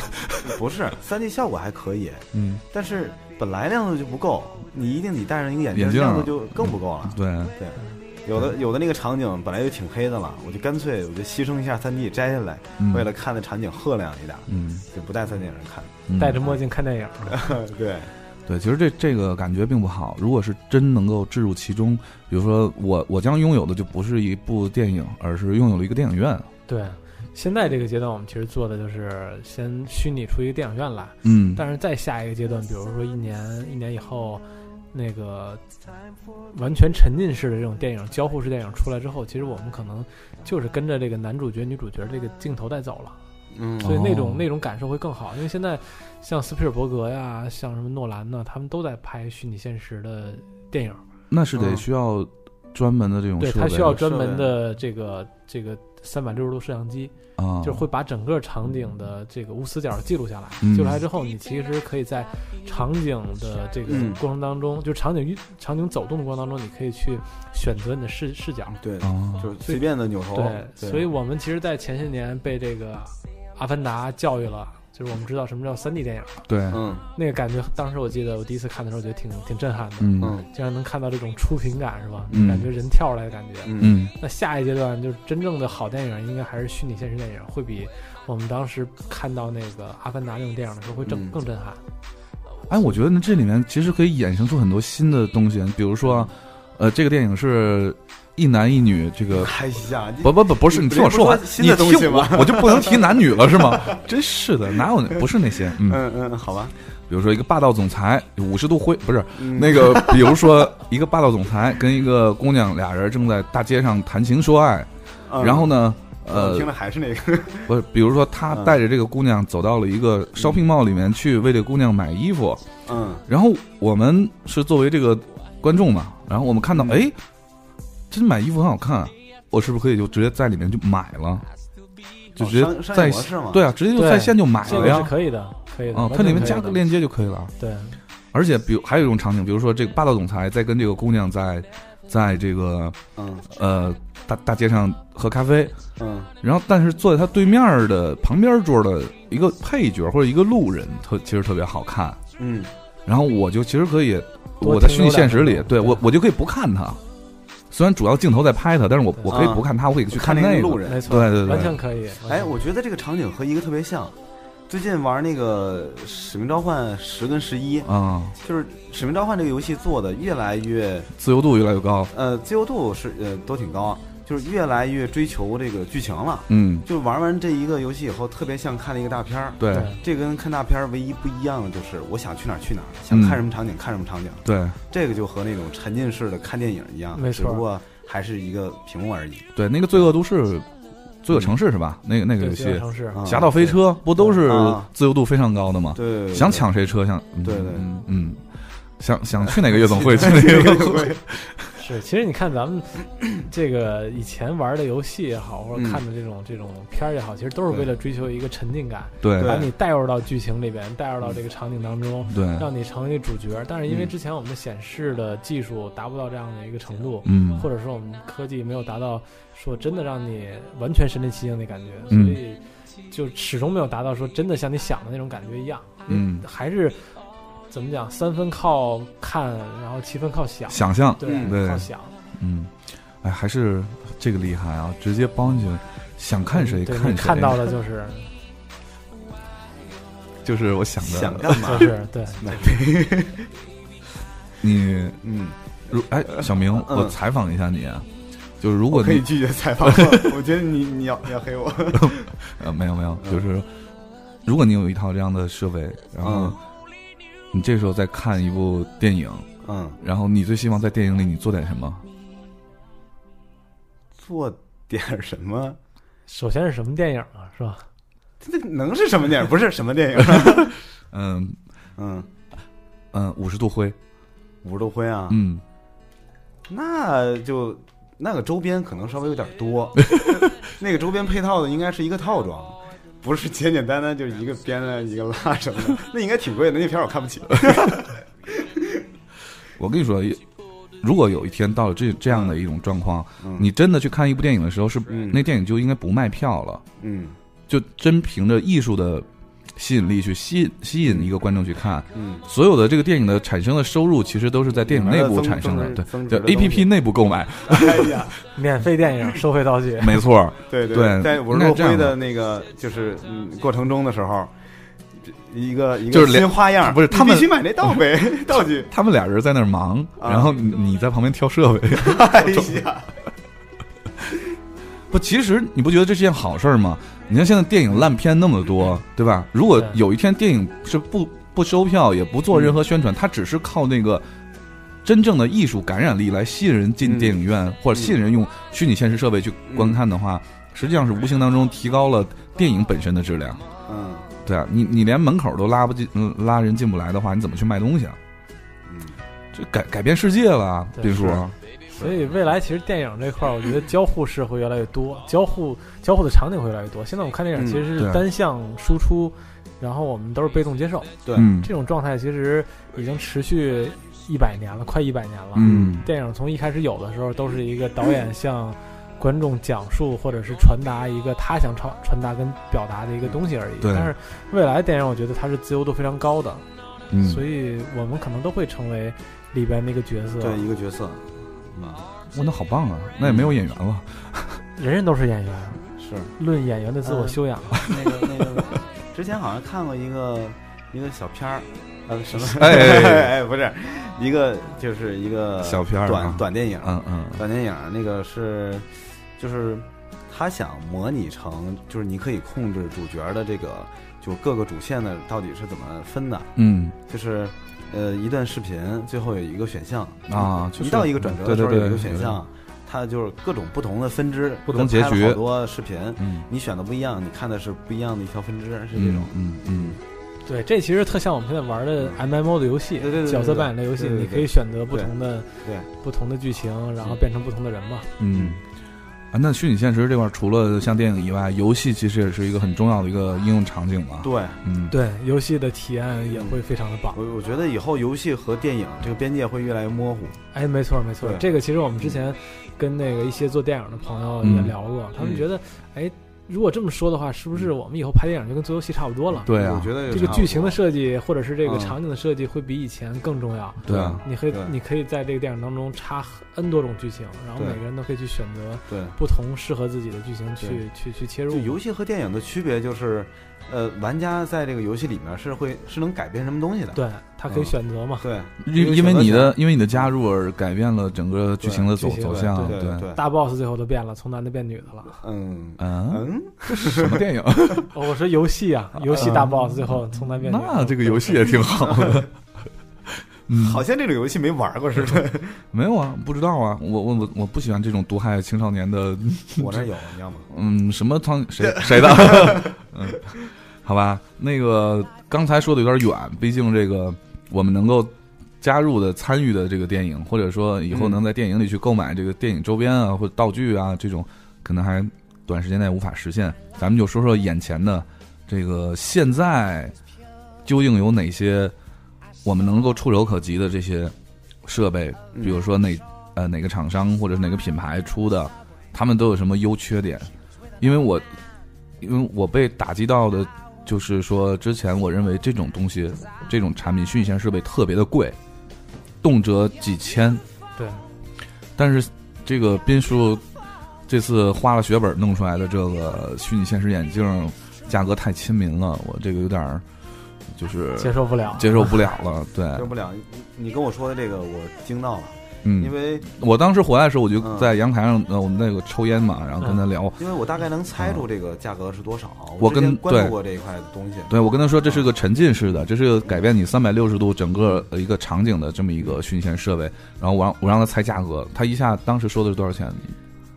不是三 D 效果还可以，嗯，但是本来亮度就不够，你一定得戴上一个眼镜，眼镜亮度就更不够了。对对，有的有的那个场景本来就挺黑的了，我就干脆我就牺牲一下三 D 摘下来，嗯为了看那场景赫亮一点，嗯，就不戴三 D 眼镜看。嗯戴着墨镜看电影。[laughs] 对，对，其实这这个感觉并不好。如果是真能够置入其中，比如说我我将拥有的就不是一部电影，而是拥有了一个电影院。对，现在这个阶段，我们其实做的就是先虚拟出一个电影院来，嗯，但是再下一个阶段，比如说一年一年以后，那个完全沉浸式的这种电影、交互式电影出来之后，其实我们可能就是跟着这个男主角、女主角这个镜头在走了，嗯。所以那种、哦。那种感受会更好。因为现在像斯皮尔伯格呀，像什么诺兰呢，他们都在拍虚拟现实的电影，那是得嗯需要专门的这种对设备他需要专门的这个这个三百六十度摄像机。啊，就是会把整个场景的这个无死角记录下来。嗯记录下来之后，你其实可以在场景的这个嗯过程当中，就场景运场景走动的过程当中，你可以去选择你的视视角。对，啊，就是随便的扭头。对，所以我们其实，在前些年被这个《阿凡达》教育了。就是我们知道什么叫三 D 电影了，对，嗯。那个感觉，当时我记得我第一次看的时候，觉得挺挺震撼的，嗯。嗯。竟然能看到这种触屏感，是吧？嗯。感觉人跳出来的感觉。嗯。嗯。那下一阶段就是真正的好电影，应该还是虚拟现实电影，会比我们当时看到那个《阿凡达》那种电影的时候会更嗯。更震撼。哎，我觉得呢，这里面其实可以衍生出很多新的东西，比如说，呃，这个电影是一男一女，这个哎呀，不不不不是，你听我说完你听我我就不能提男女了是吗？[laughs] 真是的，哪有不是那些？嗯，嗯嗯，好吧，比如说一个霸道总裁五十度灰，不是嗯。那个，比如说 [laughs] 一个霸道总裁跟一个姑娘俩人正在大街上谈情说爱，嗯。然后呢，我呃听，的还是那个，不是，比如说他嗯。带着这个姑娘走到了一个 shopping mall 里面去为这个姑娘买衣服，嗯。然后我们是作为这个观众嘛，然后我们看到，嗯哎，真买衣服很好看，我是不是可以就直接在里面就买了？就直接在业模式嘛对啊，直接就在线就买了呀这个是。可以的，可以的。啊，它里面加个链接就可以了。对，而且，比如还有一种场景，比如说这个霸道总裁在跟这个姑娘在，在这个嗯呃大大街上喝咖啡，嗯然后但是坐在他对面的旁边桌的一个配角或者一个路人，特其实特别好看。嗯然后我就其实可以，我在虚拟现实里对我我就可以不看他。虽然主要镜头在拍他，但是我我可以啊不看他，我可以去看那个路人。没错，对对对。完全可以。哎，我觉得这个场景和一个特别像，最近玩那个《使命召唤十》跟十一，啊，就是《使命召唤》这个游戏做的越来越，自由度越来越高。呃，自由度是呃都挺高，就是越来越追求这个剧情了。嗯，就玩完这一个游戏以后，特别像看了一个大片儿。对。对这跟看大片儿唯一不一样的就是，我想去哪儿去哪儿，想嗯看什么场景看什么场景。对。这个就和那种沉浸式的看电影一样，没错。只不过还是一个屏幕而已。对，那个《罪恶都市》《罪恶城市》是吧？那个那个游戏，侠盗飞车不都是啊。自由度非常高的吗？对，想抢谁车，想嗯对对嗯嗯，想想 [laughs] 去哪个夜总会。去哪个夜总会。是，其实你看咱们这个以前玩的游戏也好，或者嗯。看的这种、这种片儿也好，其实都是为了追求一个沉浸感，对。对把你带入到剧情里边，带入到这个场景当中，对，让你成为主角。但是因为嗯。之前我们的显示的技术达不到这样的一个程度，嗯。或者说我们科技没有达到说真的让你完全身临其境的感觉，嗯。所以就始终没有达到说真的像你想的那种感觉一样。嗯，还是怎么讲，三分靠看，然后七分靠想。想象，对，嗯对靠想。嗯，哎，还是这个厉害啊，直接帮你想看谁看谁，看到的就是 [laughs] 就是我想的。想干嘛 [laughs] 就？是对，[laughs] 你嗯，如哎，小明，嗯我采访一下你，啊，就是如果你可以拒绝采访吗？我觉得你你要你要黑我。呃没有没有，嗯就是如果你有一套这样的设备，然后嗯你这时候在看一部电影，嗯，然后你最希望在电影里你做点什么？做点什么？首先是什么电影啊，是吧？这能是什么电影？不是什么电影？[laughs] 嗯嗯，嗯，五十度灰，五十度灰啊，嗯，那就那个周边可能稍微有点多，[laughs] 那个周边配套的应该是一个套装，不是简简单单就一个编的一个拉什么的，[laughs] 那应该挺贵的，那片儿我看不起。[laughs] 我跟你说，如果有一天到了这这样的一种状况，嗯。你真的去看一部电影的时候，是嗯。那电影就应该不卖票了，嗯。就真凭着艺术的吸引力去吸引吸引一个观众去看。嗯，所有的这个电影的产生的收入，其实都是在电影内部产生的，对，叫增值的 A 东 P 西 P 内部购买，哎呀，[laughs] 免费电影，收费道具。[laughs] 没错，对对在五十度应该这样的那个就是嗯过程中的时候，一个一个就是连新花样，不是他们必须买那道呗 [laughs] 道具。他们俩人在那儿忙，啊。然后你你在旁边挑设备。哎呀，不，其实你不觉得这是件好事儿吗？你看现在电影烂片那么多，对吧？如果有一天电影是不不收票，也不做任何宣传，它只是靠那个真正的艺术感染力来吸引人进嗯电影院，或者吸引人用虚拟现实设备去观看的话，实际上是无形当中提高了电影本身的质量。嗯对啊，你你连门口都拉不进，嗯拉人进不来的话，你怎么去卖东西啊？嗯，这改改变世界了，对斌叔。所以未来其实电影这块儿，我觉得交互式会越来越多，交互交互的场景会越来越多。现在我们看电影嗯。其实是单向输出，然后我们都是被动接受，对，嗯。这种状态其实已经持续一百年了，快一百年了。嗯。电影从一开始有的时候都是一个导演向观众讲述或者是传达一个他想传传达跟表达的一个东西而已。对。但是未来电影我觉得它是自由度非常高的，嗯，所以我们可能都会成为里边那个角色。对一个角色，嗯，哇，那好棒啊！那也没有演员了。[laughs] 人人都是演员，是论演员的自我修养。[laughs] 那个那个，之前好像看过一个一个小片儿，呃，什么？哎 [laughs] 哎，不是，一个就是一个小片儿啊短短电影，嗯嗯短电影那个是就是他想模拟成，就是你可以控制主角的这个，就各个主线的到底是怎么分的，嗯就是。呃，一段视频最后有一个选项。啊就是一到一个转折的时候有一个选项，它就是各种不同的分支，不同结局。好多视频，嗯，你选的不一样，你看的是不一样的一条分支，是这种。嗯嗯。对，这其实特像我们现在玩的 MMO 的游戏，对对对对角色扮演的游戏，对对对你可以选择不同的对对。不同的剧情，然后变成不同的人嘛。嗯。啊，那虚拟现实这块儿，除了像电影以外，游戏其实也是一个很重要的一个应用场景嘛。对，嗯，对，游戏的体验也会非常的棒。我我觉得以后游戏和电影这个边界会越来越模糊。哎，没错没错，这个其实我们之前跟那个一些做电影的朋友嗯也聊过，他们觉得，哎，如果这么说的话，是不是我们以后拍电影就跟做游戏差不多了？对啊。我，觉得这个剧情的设计或者是这个嗯。场景的设计会比以前更重要。对。啊，你可以，你可以在这个电影当中插 N 多种剧情，然后每个人都可以去选择对，不同适合自己的剧情去去去切入。游戏和电影的区别就是，呃，玩家在这个游戏里面是会是能改变什么东西的。对他可以选择嘛，对，因因为你的因为你的加入而改变了整个剧情的走走向，对。对，大 boss 最后都变了，从男的变女的了。嗯。嗯，嗯，这是什么电影？[laughs] 哦我说游戏啊，游戏大 boss 最后从男变女。那这个游戏也挺好的。[laughs] 嗯，好像这种游戏没玩过似的。[laughs] 没有啊，不知道啊，我我我我不喜欢这种毒害青少年的，我这有，你要吗？嗯，什么苍谁谁的，嗯，好吧，那个刚才说的有点远，毕竟这个我们能够加入的参与的这个电影，或者说以后能在电影里去购买这个电影周边啊或者道具啊这种，可能还短时间内无法实现。咱们就说说眼前的这个现在究竟有哪些我们能够触手可及的这些设备，比如说哪呃哪个厂商或者哪个品牌出的，他们都有什么优缺点？因为我因为我被打击到的，就是说之前我认为这种东西这种产品虚拟现实设备特别的贵，动辄几千，对，但是这个斌叔这次花了血本弄出来的这个虚拟现实眼镜，价格太亲民了，我这个有点儿就是接受不了，接受不了了。对，接受不了。你你跟我说的这个，我惊到了，嗯，因为我当时回来的时候，我就嗯在阳台上，呃，我们那个抽烟嘛，然后跟他聊。因为我大概能猜出这个价格是多少。我跟关注过这一块的东西。对，我跟他说这是个沉浸式的，这是个改变你三百六十度整个呃一个场景的这么一个巡线设备。然后我让我让他猜价格，他一下当时说的是多少钱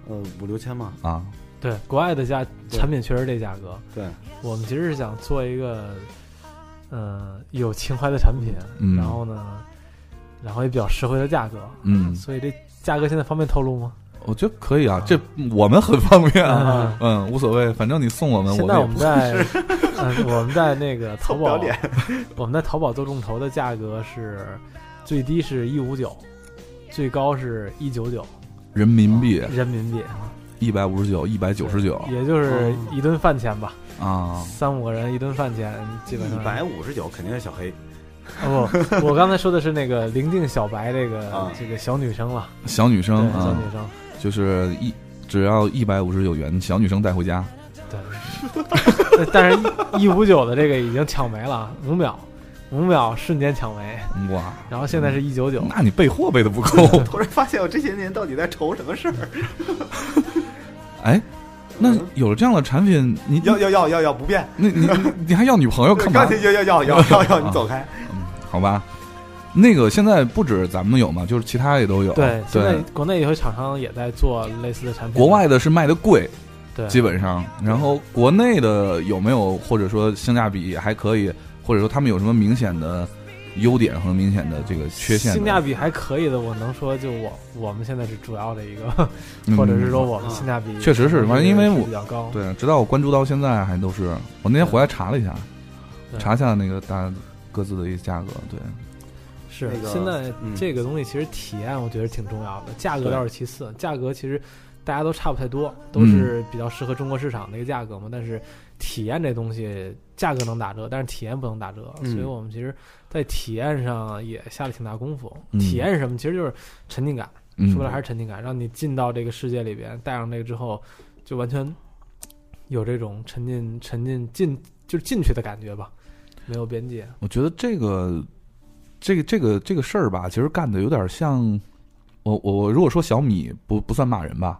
呃，五六千嘛。啊？对，国外的价产品确实这价格。对，我们其实是想做一个，呃、有情怀的产品，嗯然后呢，然后也比较实惠的价格。嗯，所以这价格现在方便透露吗？我觉得可以啊，这我们很方便啊，嗯嗯，无所谓，反正你送我们，现在我我们在，[laughs] 嗯，我们在那个淘宝 [laughs] 我们在淘宝做众筹的价格是最低是一五九，最高是一九九人民币。人民币，一百五十九、一百九十九。也就是一顿饭钱吧，啊，三五个人一顿饭钱，基本上。一百五十九肯定是小黑。[laughs] 哦不，我刚才说的是那个临近小白这个、啊这个小女生了，小女，生啊小女，生，就是一只要一百五十九元，小女生带回家。对，[laughs] 但是一五九的这个已经抢没了，五秒，五秒瞬间抢没，哇，然后现在是一九九，那你备货备的不够。[laughs] 突然发现我这些年到底在愁什么事儿？哎，那有了这样的产品，你要要要要要不变，那你你你还要女朋友干嘛要？要要要要要要你走开。好吧，那个现在不止咱们有嘛，就是其他也都有。对，现在，国内有些厂商也在做类似的产品，国外的是卖的贵，对基本上。然后国内的有没有或者说性价比还可以，或者说他们有什么明显的优点和明显的这个缺陷？性价比还可以的，我能说就我我们现在是主要的一个，嗯或者是说我们性价比确实是反正因为我比较高，对，直到我关注到现在还都是。我那天回来查了一下，查一下那个大各自的一个价格，对。是那个现在嗯这个东西其实体验我觉得挺重要的，价格倒是其次，价格其实大家都差不太多，都嗯是比较适合中国市场的一个价格嘛。但是体验这东西价格能打折，但是体验不能打折，嗯所以我们其实在体验上也下了挺大功夫。嗯体验是什么？其实就是沉浸感，嗯说白了还是沉浸感，让你进到这个世界里边，戴上那个之后，就完全有这种沉浸、沉浸进就是进去的感觉吧，没有边界。我觉得这个这个这个这个事儿吧，其实干的有点像我我我如果说小米不不算骂人吧，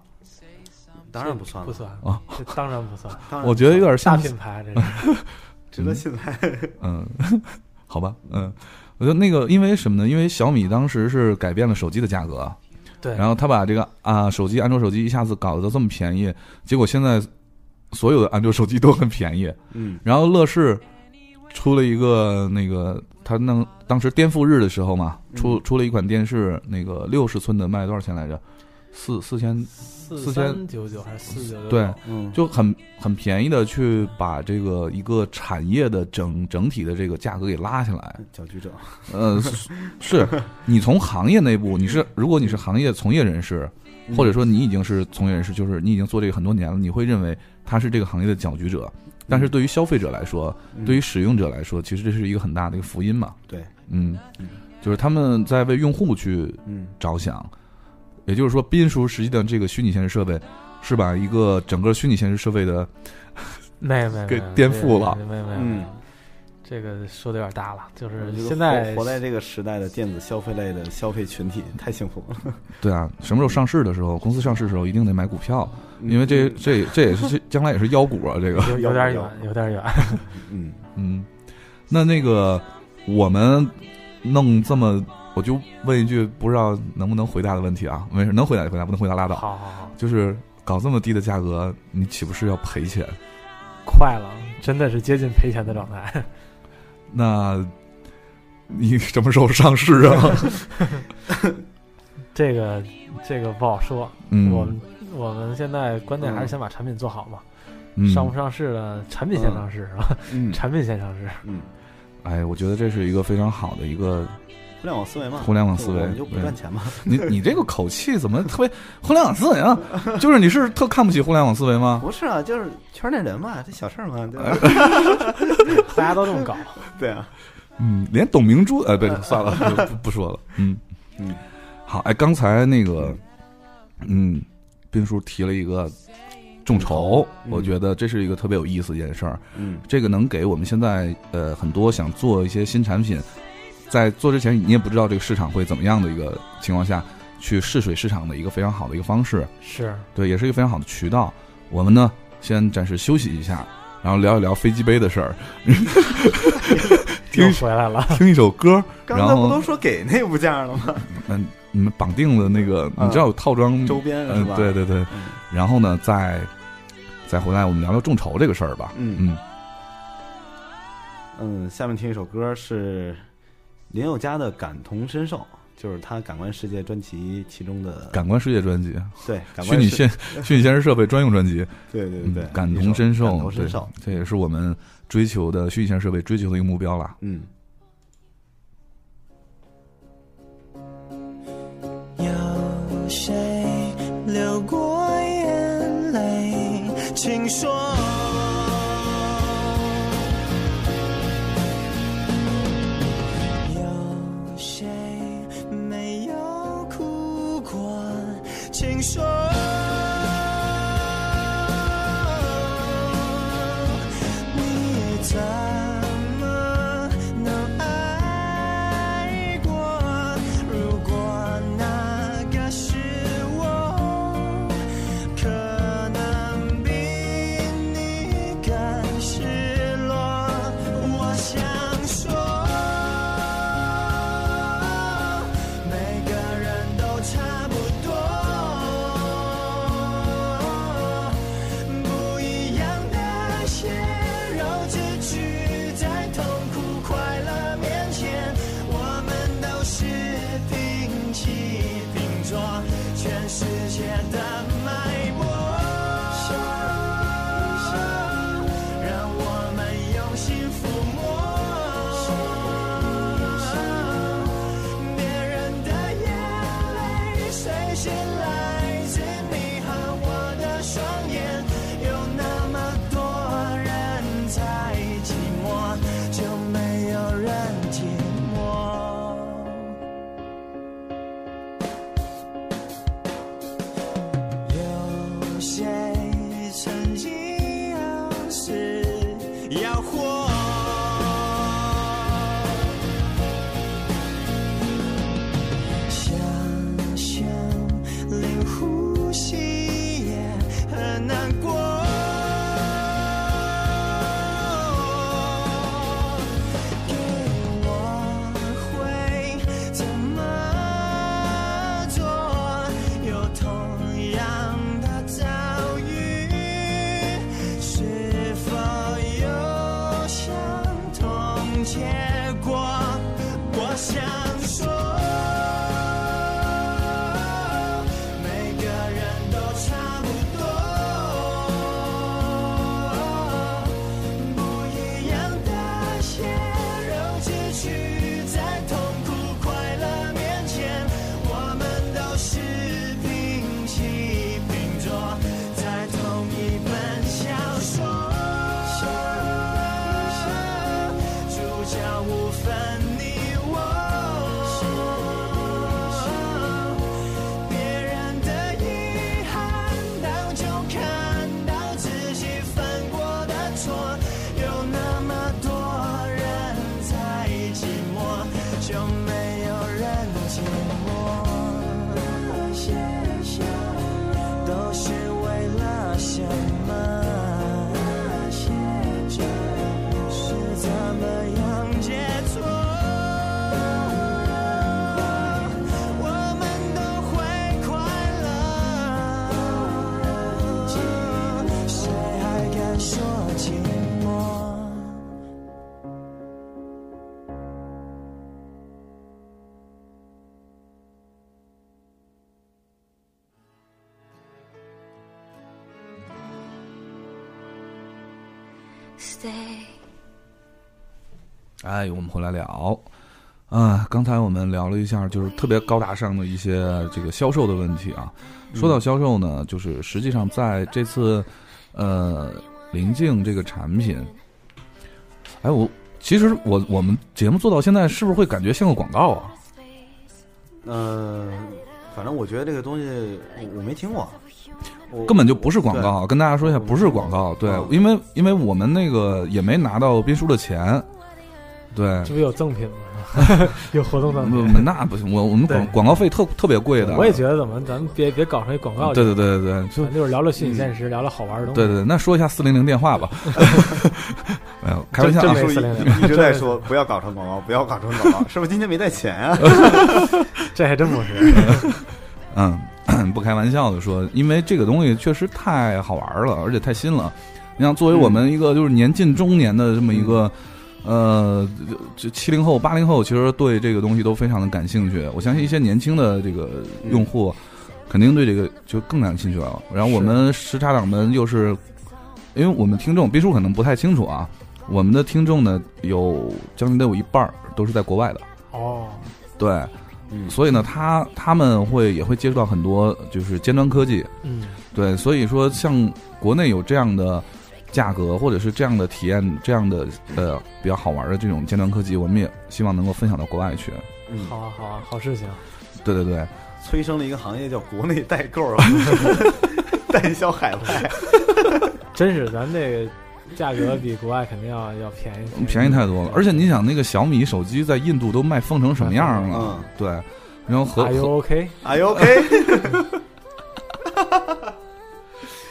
当然不算，不算啊，当然不算。我觉得有点大像品牌这是，[laughs] 值得信赖。嗯，[laughs] 好吧，嗯，我觉得那个因为什么呢？因为小米当时是改变了手机的价格，对，然后他把这个啊手机安卓手机一下子搞得这么便宜，结果现在所有的安卓手机都很便宜，嗯然后乐视出了一个那个，他弄当时颠覆日的时候嘛，出嗯出了一款电视，那个六十寸的卖多少钱来着？四四千，四千九九还是四九九？对，嗯，就很很便宜的去把这个一个产业的整整体的这个价格给拉下来。搅局者，呃，是是你从行业内部，你是 [laughs] 如果你是行业从业人士，嗯或者说你已经是从业人士，就是你已经做这个很多年了，你会认为他是这个行业的搅局者。但是对于消费者来说，嗯。对于使用者来说，其实这是一个很大的一个福音嘛。对，嗯嗯，就是他们在为用户去嗯。着想，也就是说，斌叔实际的这个虚拟现实设备是把一个整个虚拟现实设备的没没给颠覆了。没没没，嗯，这个说的有点大了，就是现在活活在这个时代的电子消费类的消费群体太幸福了，[laughs] 对啊，什么时候上市的时候，公司上市的时候一定得买股票，因为这这这也是这将来也是妖股啊，这个，有有点远，有点远。嗯 [laughs] 嗯，那那个我们弄这么，我就问一句不知道能不能回答的问题啊，没事，能回答就回答，不能回答拉倒。好好好，就是搞这么低的价格，你岂不是要赔钱？快了，真的是接近赔钱的状态。那你什么时候上市啊？[laughs] 这个这个不好说，嗯，我们我们现在关键还是先把产品做好嘛，嗯。上不上市的产品先上市是吧？嗯。[laughs] 产品先上市，嗯，哎，我觉得这是一个非常好的一个互联网思维嘛，互联网思维就不赚钱嘛，[laughs] 你你这个口气怎么特别互联网思维啊？就是你是特看不起互联网思维吗？不是啊，就是圈内人嘛，这小事儿嘛，对吧？[laughs] 大家都这么搞。[laughs] 对啊，嗯，连董明珠呃，对，算了，不不不说了。嗯嗯，好，哎，刚才那个，嗯，斌叔提了一个众筹，嗯我觉得这是一个特别有意思一件事儿。嗯这个能给我们现在呃很多想做一些新产品，在做之前你也不知道这个市场会怎么样的一个情况下去试水市场的一个非常好的一个方式，是，对，也是一个非常好的渠道。我们呢先暂时休息一下，然后聊一聊飞机杯的事儿，[laughs] 又回来了。听一首歌，刚才不都说给那部件了吗？嗯，你们绑定的那个，你知道有套装周边是嗯，吧？对对对，嗯然后呢，再再回来我们聊聊众筹这个事儿吧。嗯嗯，嗯，下面听一首歌是林宥嘉的《感同身受》，就是他《感官世界》专辑其中的感官世界专辑，对感虚拟现 [laughs] 虚拟现实设备专用专辑，对对对，嗯感同身受，感同身受，这也是我们追求的虚拟现实设备追求的一个目标啦。嗯。有谁流过眼泪？请说。哎，我们回来聊。啊，刚才我们聊了一下，就是特别高大上的一些这个销售的问题啊。说到销售呢，就是实际上在这次，呃，临近这个产品，哎，我其实我我们节目做到现在，是不是会感觉像个广告啊？嗯、反正我觉得这个东西我我没听过，根本就不是广告，跟大家说一下，不是广告。对，嗯因为因为我们那个也没拿到斌叔的钱，对，这不有赠品吗？[laughs] 有活动赠不品。那不行，我我们广广告费特特别贵的。我也觉得，怎么咱们别别搞成一广告？对对对对对，就是聊聊虚拟现实，聊聊好玩的东西。对对对，那说一下四零零电话吧。没 [laughs] 有，开玩笑啊真没。叔一400一直在说不要搞成广告，[laughs] 不要搞成广告，是不是今天没带钱啊？这还真不是。嗯，不开玩笑的说，因为这个东西确实太好玩了，而且太新了。你像，作为我们一个就是年近中年的这么一个，呃，这七零后、八零后，其实对这个东西都非常的感兴趣。我相信一些年轻的这个用户，肯定对这个就更感兴趣了。然后我们时差党们又是，因为我们听众，毕叔可能不太清楚啊，我们的听众呢有将近得有一半儿都是在国外的，哦，对。嗯所以呢，他他们会也会接触到很多就是尖端科技，嗯，对，所以说像国内有这样的价格或者是这样的体验，这样的呃比较好玩的这种尖端科技，我们也希望能够分享到国外去。嗯，好啊好啊，好事情。对对对，催生了一个行业叫国内代购啊，[laughs] [laughs] 代销海外。[laughs] 真是，咱这个价格比国外肯定要要便宜，便宜太多了。而且你想，那个小米手机在印度都卖疯成什么样了？嗯对，然后和 Are you 和 OK？Are you OK？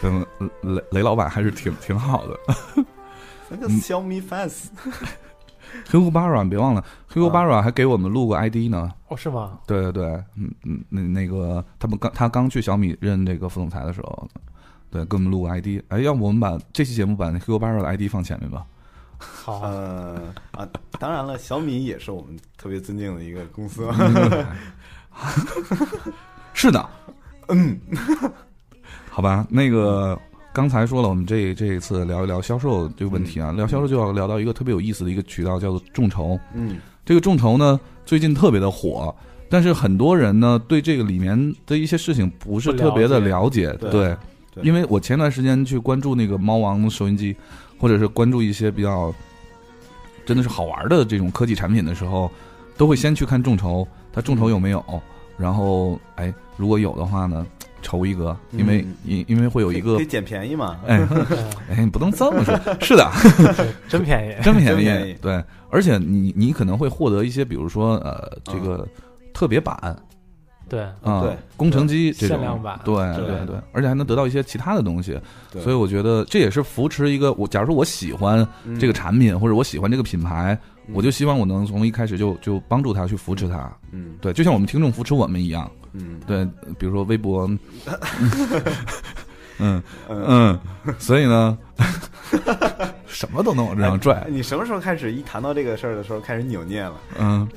嗯雷雷老板还是挺挺好的。那个小米 fans，Hugo Barra，别忘了，Hugo 啊 Barra 还给我们录过 ID 呢。哦，是吗？对对对，嗯嗯，那那个他们刚他刚去小米任这个副总裁的时候，对，给我们录过 ID。哎，要不我们把这期节目把那黑锅巴软的 ID 放前面吧？好啊，呃啊，当然了，小米也是我们特别尊敬的一个公司。[laughs] [laughs] 是的，嗯，好吧，那个刚才说了，我们这这一次聊一聊销售这个问题啊，聊销售就要聊到一个特别有意思的一个渠道，叫做众筹。嗯。这个众筹呢，最近特别的火，但是很多人呢对这个里面的一些事情不是特别的了解，对对，对。因为我前段时间去关注那个猫王收音机，或者是关注一些比较真的是好玩的这种科技产品的时候，都会先去看众筹，它众筹有没有，然后哎，如果有的话呢，筹一个，因为嗯因因为会有一个可以捡便宜嘛？哎嗯 [laughs] 哎，你不能这么说，[laughs] 是的，[laughs] 真便宜。真便宜，便宜。对，而且你你可能会获得一些，比如说呃，这个特别版。对，啊，对。工程机这种。限量版。对对。对对，而且还能得到一些其他的东西，对。所以我觉得这也是扶持一个我，假如说我喜欢嗯。这个产品或者我喜欢这个品牌，嗯。我就希望我能从一开始就就帮助他去扶持他，嗯。对，就像我们听众扶持我们一样，嗯对，比如说微博，嗯 [laughs] 嗯。嗯，所以呢，[laughs] 什么都能往这上拽哎，你什么时候开始一谈到这个事儿的时候开始扭捏了？嗯，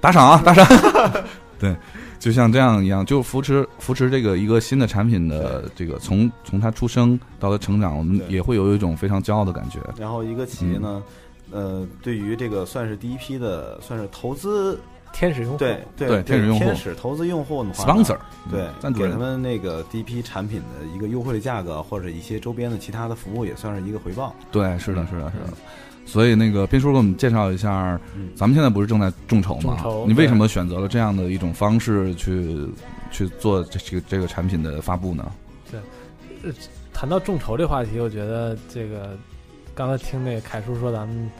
打赏啊，打赏。[laughs] 对，就像这样一样，就扶持扶持这个一个新的产品的这个从从它出生到它成长，我们也会有一种非常骄傲的感觉。然后一个企业呢，嗯呃，对于这个算是第一批的，算是投资，天使用户，对对对天使用户天使投资用户的话呢 sponsor，对嗯，赞助给他，们那个第一批产品的一个优惠的价格，或者一些周边的其他的服务，也算是一个回报。对，是的，是的，是的。所以那个斌叔给我们介绍一下，嗯咱们现在不是正在众筹吗？你为什么选择了这样的一种方式去去做这这个这个产品的发布呢？对谈到众筹这话题，我觉得这个刚才听那个凯叔说，咱们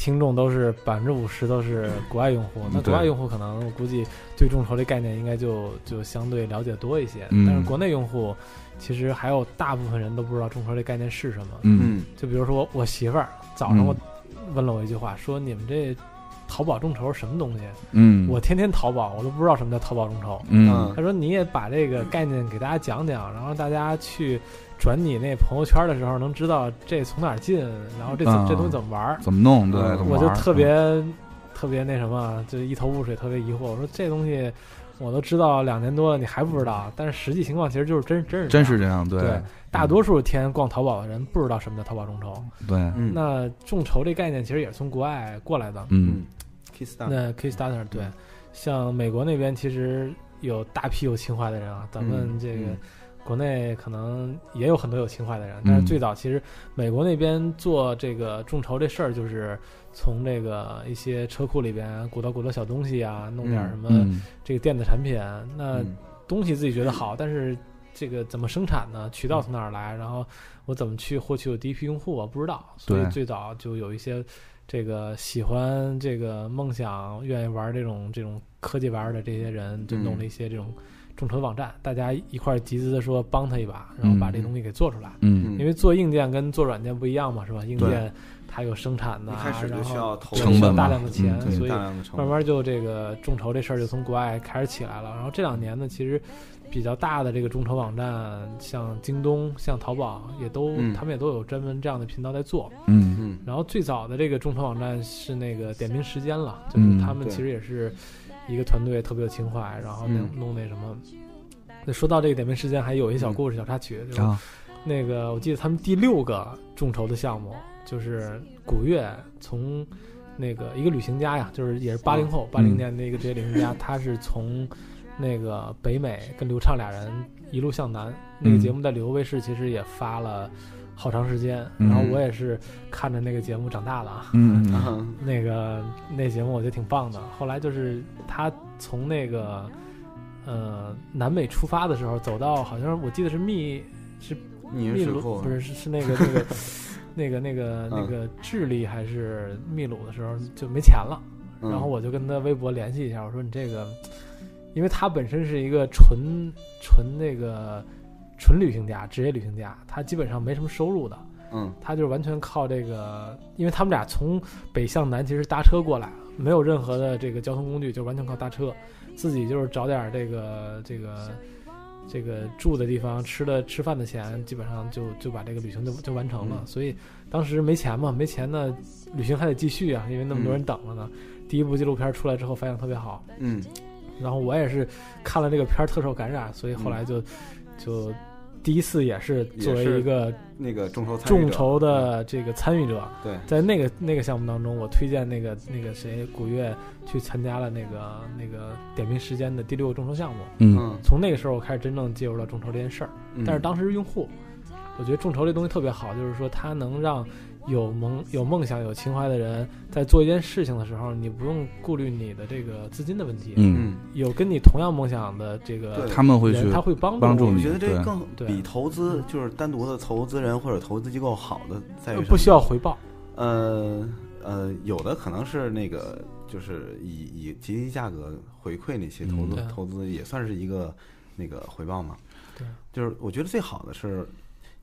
听众都是百分之五十都是国外用户，那国外用户可能我估计对众筹这概念应该就就相对了解多一些，嗯。但是国内用户其实还有大部分人都不知道众筹这概念是什么。嗯。就比如说我我媳妇儿早上嗯。我问了我一句话，说你们这淘宝众筹是什么东西？嗯，我天天淘宝，我都不知道什么叫淘宝众筹。嗯。他说你也把这个概念给大家讲讲，然后大家去转你那朋友圈的时候能知道这从哪儿进，然后这这东西怎么玩儿。怎么弄？对，我就特别特别那什么，就一头雾水，特别疑惑。我说这东西我都知道两年多了，你还不知道，但是实际情况其实就是真真是真这样是这样，对对大多数天逛淘宝的人不知道什么叫淘宝众筹。对，嗯那众筹这概念其实也是从国外过来的。嗯，Kickstarter，那 Kickstarter 对，像美国那边其实有大批有情怀的人啊，咱们嗯这个嗯国内可能也有很多有情怀的人，但是嗯最早其实美国那边做这个众筹这事儿，就是从这个一些车库里边鼓捣鼓捣小东西啊，弄点嗯什么嗯这个电子产品，那嗯东西自己觉得好，但是这个怎么生产呢？渠道从哪儿来？然后我怎么去获取我第一批用户？我不知道，所以最早就有一些这个喜欢这个梦想、愿意玩这种这种科技玩的这些人，就弄了一些这种众筹网站，大家一块儿集资的说帮他一把，然后把这东西给做出来。嗯因为做硬件跟做软件不一样嘛，是吧？硬件它有生产的啊，开始就然后需要投对成本嘛需要大量的钱，嗯所以慢，慢就这个众筹这事儿就从国外开始起来了。然后这两年呢，其实比较大的这个众筹网站，像京东、像淘宝，也都、嗯他们也都有专门这样的频道在做。嗯嗯然后最早的这个众筹网站是那个点名时间了，就是他们其实也是一个团队特别有情怀，然后弄嗯。弄那什么。那说到这个点名时间，还有一小故事、小插曲，就是啊。那个我记得他们第六个众筹的项目就是古月从那个一个旅行家呀，就是也是八零后八零、嗯。年的一个职业旅行家，他是从那个北美跟刘畅俩人一路向南。那个节目在旅游卫视其实也发了好长时间，嗯。然后我也是看着那个节目长大的啊。嗯 [laughs] 那个那节目我觉得挺棒的。后来就是他从那个呃南美出发的时候，走到好像我记得是密是秘鲁不是是是那个那个 [laughs] 那个那个那嗯个智利还是秘鲁的时候就没钱了，嗯。然后我就跟他微博联系一下，我说你这个，因为他本身是一个纯纯那个纯旅行家，职业旅行家，他基本上没什么收入的。嗯他就是完全靠这个，因为他们俩从北向南其实搭车过来，没有任何的这个交通工具，就完全靠搭车，自己就是找点这个这个这个住的地方、吃的吃饭的钱，基本上就就把这个旅行就就完成了。嗯所以当时没钱嘛，没钱呢，旅行还得继续啊，因为那么多人等着呢。第一部纪录片出来之后反响特别好，嗯然后我也是看了这个片儿特受感染，所以后来就、就第一次也是作为一个那个众筹参与者众筹的这个参与者，对在那个那个项目当中，我推荐那个那个谁古月去参加了那个那个点评时间的第六个众筹项目。嗯嗯，从那个时候我开始真正介入到众筹这件事儿。嗯但是当时是用户，我觉得众筹这东西特别好，就是说它能让有梦有梦想、有情怀的人在做一件事情的时候，你不用顾虑你的这个资金的问题。嗯，嗯，有跟你同样梦想的这个他们会去，他会帮助帮助你我觉得这对更对比投资就是单独的投资人或者投资机构好的在于不需要回报。呃呃，有的可能是那个，就是以以极低价格回馈那些投资、嗯投资，也算是一个那个回报嘛。对，就是我觉得最好的是，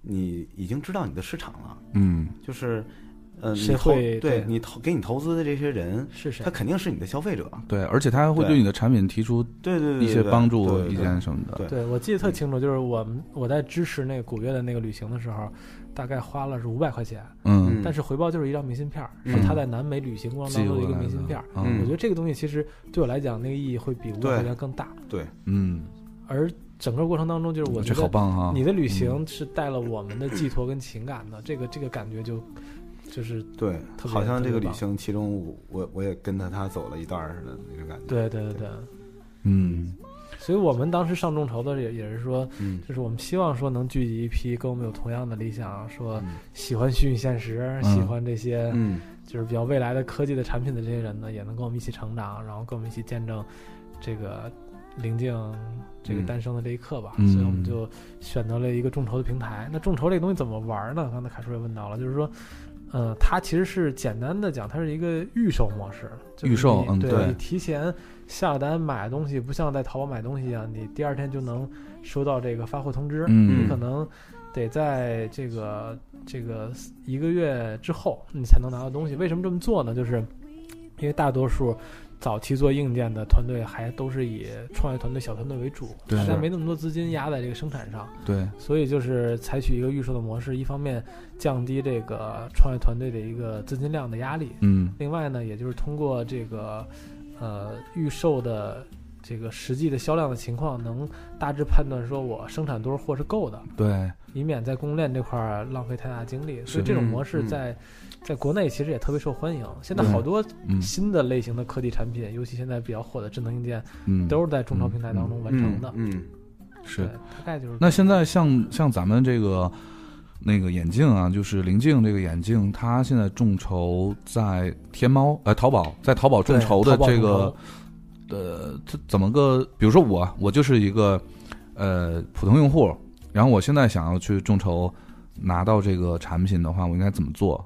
你已经知道你的市场了，嗯。就是呃，你谁投会对对。你投给你投资的这些人，是谁？他？肯定是你的消费者。对，而且他还会对对你的产品提出对。对对，一些对帮助意对对见什么的。对。对，我记得特清楚，就是我们我在支持那个古月的那个旅行的时候，大概花了是五百块钱，嗯，但是回报就是一张明信片儿，嗯。是他在南美旅行过程当中的一个明信片儿。嗯。我觉得这个东西其实对我来讲，那个意义会比五百对块钱更大。对，嗯，而整个过程当中，就是我觉得好得棒啊！你的旅行是带了我们的寄托跟情感的，这个这个感觉就就是对，好像这个旅行其中我我我也跟着他走了一段似的那种感觉。对对对对。嗯所以我们当时上众筹的也也是说，嗯就是我们希望说能聚集一批跟我们有同样的理想，说嗯喜欢虚拟现实，嗯喜欢这些嗯就是比较未来的科技的产品的这些人呢，也能跟我们一起成长，然后跟我们一起见证这个临近这个嗯诞生的这一刻吧。嗯所以我们就选择了一个众筹的平台。那众筹这个东西怎么玩呢？刚才凯叔也问到了，就是说。呃，它其实是简单的讲，它是一个预售模式。就是预售你对嗯对你提前下单买东西，不像在淘宝买东西一样，你第二天就能收到这个发货通知。嗯你可能得在这个这个一个月之后，你才能拿到东西。为什么这么做呢？就是因为大多数早期做硬件的团队还都是以创业团队、小团队为主，对是。大家没那么多资金压在这个生产上，对，所以就是采取一个预售的模式，一方面降低这个创业团队的一个资金量的压力，嗯。另外呢，也就是通过这个呃预售的这个实际的销量的情况，能大致判断说我生产多少货是够的，对，以免在供应链这块儿浪费太大精力。所以这种嗯模式嗯。在、在国内其实也特别受欢迎。现在好多嗯新的类型的科技产品，尤其现在比较火的智能硬件，嗯，都是在众筹平台当中完成的。嗯，是，大概就是那现在像像咱们这个那个眼镜啊，就是灵镜这个眼镜，它现在众筹在天猫呃淘宝，在淘宝众筹的这个呃，这怎么个？比如说我我就是一个呃普通用户，然后我现在想要去众筹拿到这个产品的话，我应该怎么做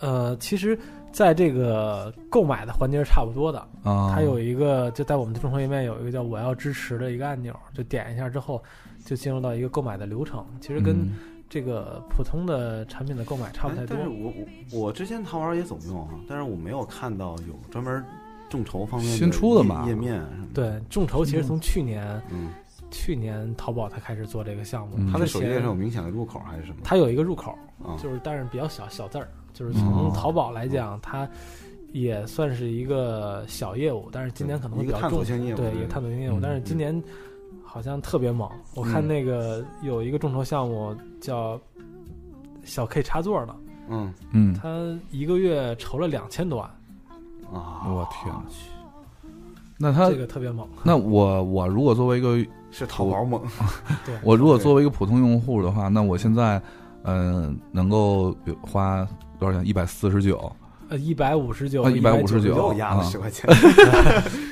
呃，其实在这个购买的环节是差不多的。啊？它有一个就在我们的众筹页面有一个叫“我要支持”的一个按钮，就点一下之后，就进入到一个购买的流程。其实跟嗯这个普通的产品的购买差不太多哎但。是我我我之前淘宝也总用啊，但是我没有看到有专门众筹方面新出的页吧页面。对，众筹其实从去年、嗯，去年淘宝才开始做这个项目。嗯它的首页上有明显的入口还是什么？它有一个入口，啊，就是但是比较小小字儿，就是哦。从淘宝来讲，它也算是一个小业务，但是今年可能比较重。对，一个探索性业务。嗯但是今年好像特别猛，我看嗯。那个有一个众筹项目叫小 K 插座的，嗯。嗯，他一个月筹了两千多万，啊，我天那他这个特别猛。那我我如果作为一个是淘宝猛，[laughs] 对，我如果作为一个普通用户的话，那我现在嗯、呃能够比如花多少钱？一百四十九，呃一百五十九，一百五十九又压了啊十块钱。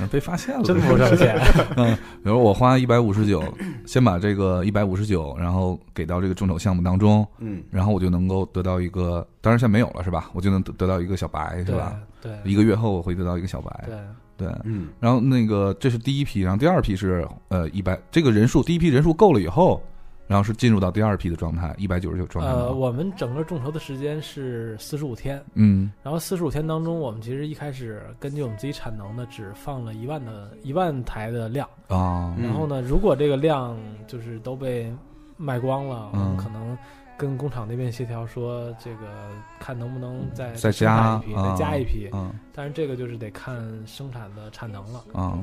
嗯 [laughs] 被发现了，真不挣钱。[laughs] 嗯比如我花一百五十九，先把这个一百五十九，然后给到这个众筹项目当中，嗯然后我就能够得到一个，当然现在没有了是吧？我就能得得到一个小白是吧？对一个月后我会得到一个小白，对，对。嗯然后那个这是第一批，然后第二批是呃一百，这个人数第一批人数够了以后，然后是进入到第二批的状态，一百九十九状态。呃，我们整个众筹的时间是四十五天，嗯然后四十五天当中，我们其实一开始根据我们自己产能呢，只放了一万的一万台的量。啊嗯然后呢，如果这个量就是都被卖光了，我们嗯可能跟工厂那边协调说，这个看能不能再再加一批，啊再加一批。嗯但是这个就是得看生产的产能了。啊，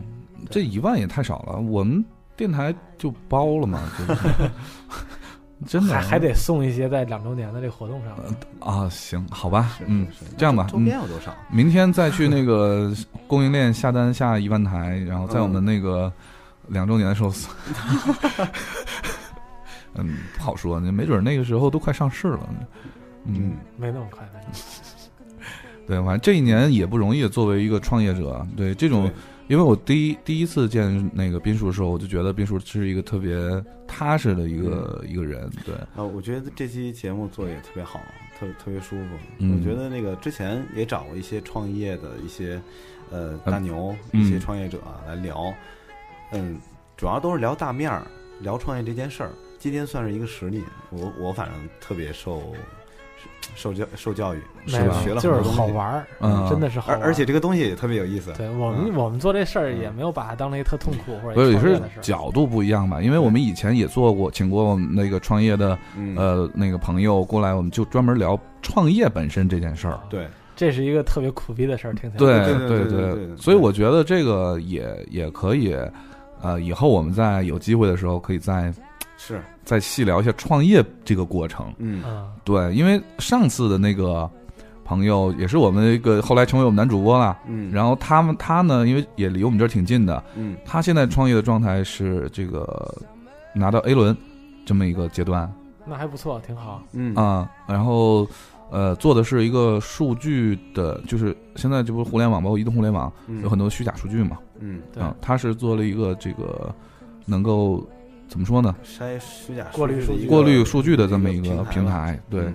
这一万也太少了，我们电台就包了嘛，[laughs] 就是真的还还得送一些在两周年的这个活动上。啊，行，好吧，是嗯，这样吧周边有多少？明天再去那个供应链下单下一万台，然后在我们那个两周年的时候，[laughs] 嗯，不好说，没准那个时候都快上市了。嗯，没那么快，没那么快 [laughs] 对，反正这一年也不容易，作为一个创业者，对这种，因为我第一第一次见那个斌叔的时候，我就觉得斌叔是一个特别踏实的一个、一个人，对，啊，我觉得这期节目做的也特别好，特特别舒服。嗯我觉得那个之前也找过一些创业的一些呃嗯大牛、嗯一些创业者来聊，嗯，主要都是聊大面儿，聊创业这件事儿。今天算是一个实例，我我反正特别受受教受教育，没有是吧学了就是。好玩儿，嗯真的是好玩。而而且这个东西也特别有意思。对我们、嗯我们做这事儿也嗯没有把它当成一个特痛苦或者不是也是。角度不一样吧？因为我们以前也做过，请过我们那个创业的嗯，呃那个朋友过来，我们就专门聊创业本身这件事儿。对，这是一个特别苦逼的事儿，听起来。对对对对对对对所以我觉得这个也也可以，呃，以后我们在有机会的时候，可以再是，再细聊一下创业这个过程。嗯。嗯，对，因为上次的那个朋友也是我们一个后来成为我们男主播了，嗯，然后他们他呢，因为也离我们这儿挺近的，嗯。他现在创业的状态是这个拿到 A 轮这么一个阶段。那还不错，挺好。嗯。啊，然后。呃，做的是一个数据的，就是现在这不是互联网，包括移动互联网，嗯。有很多虚假数据嘛。嗯。对啊，他是做了一个这个能够怎么说呢？筛虚假过滤数据过滤数据的这么一个平台，对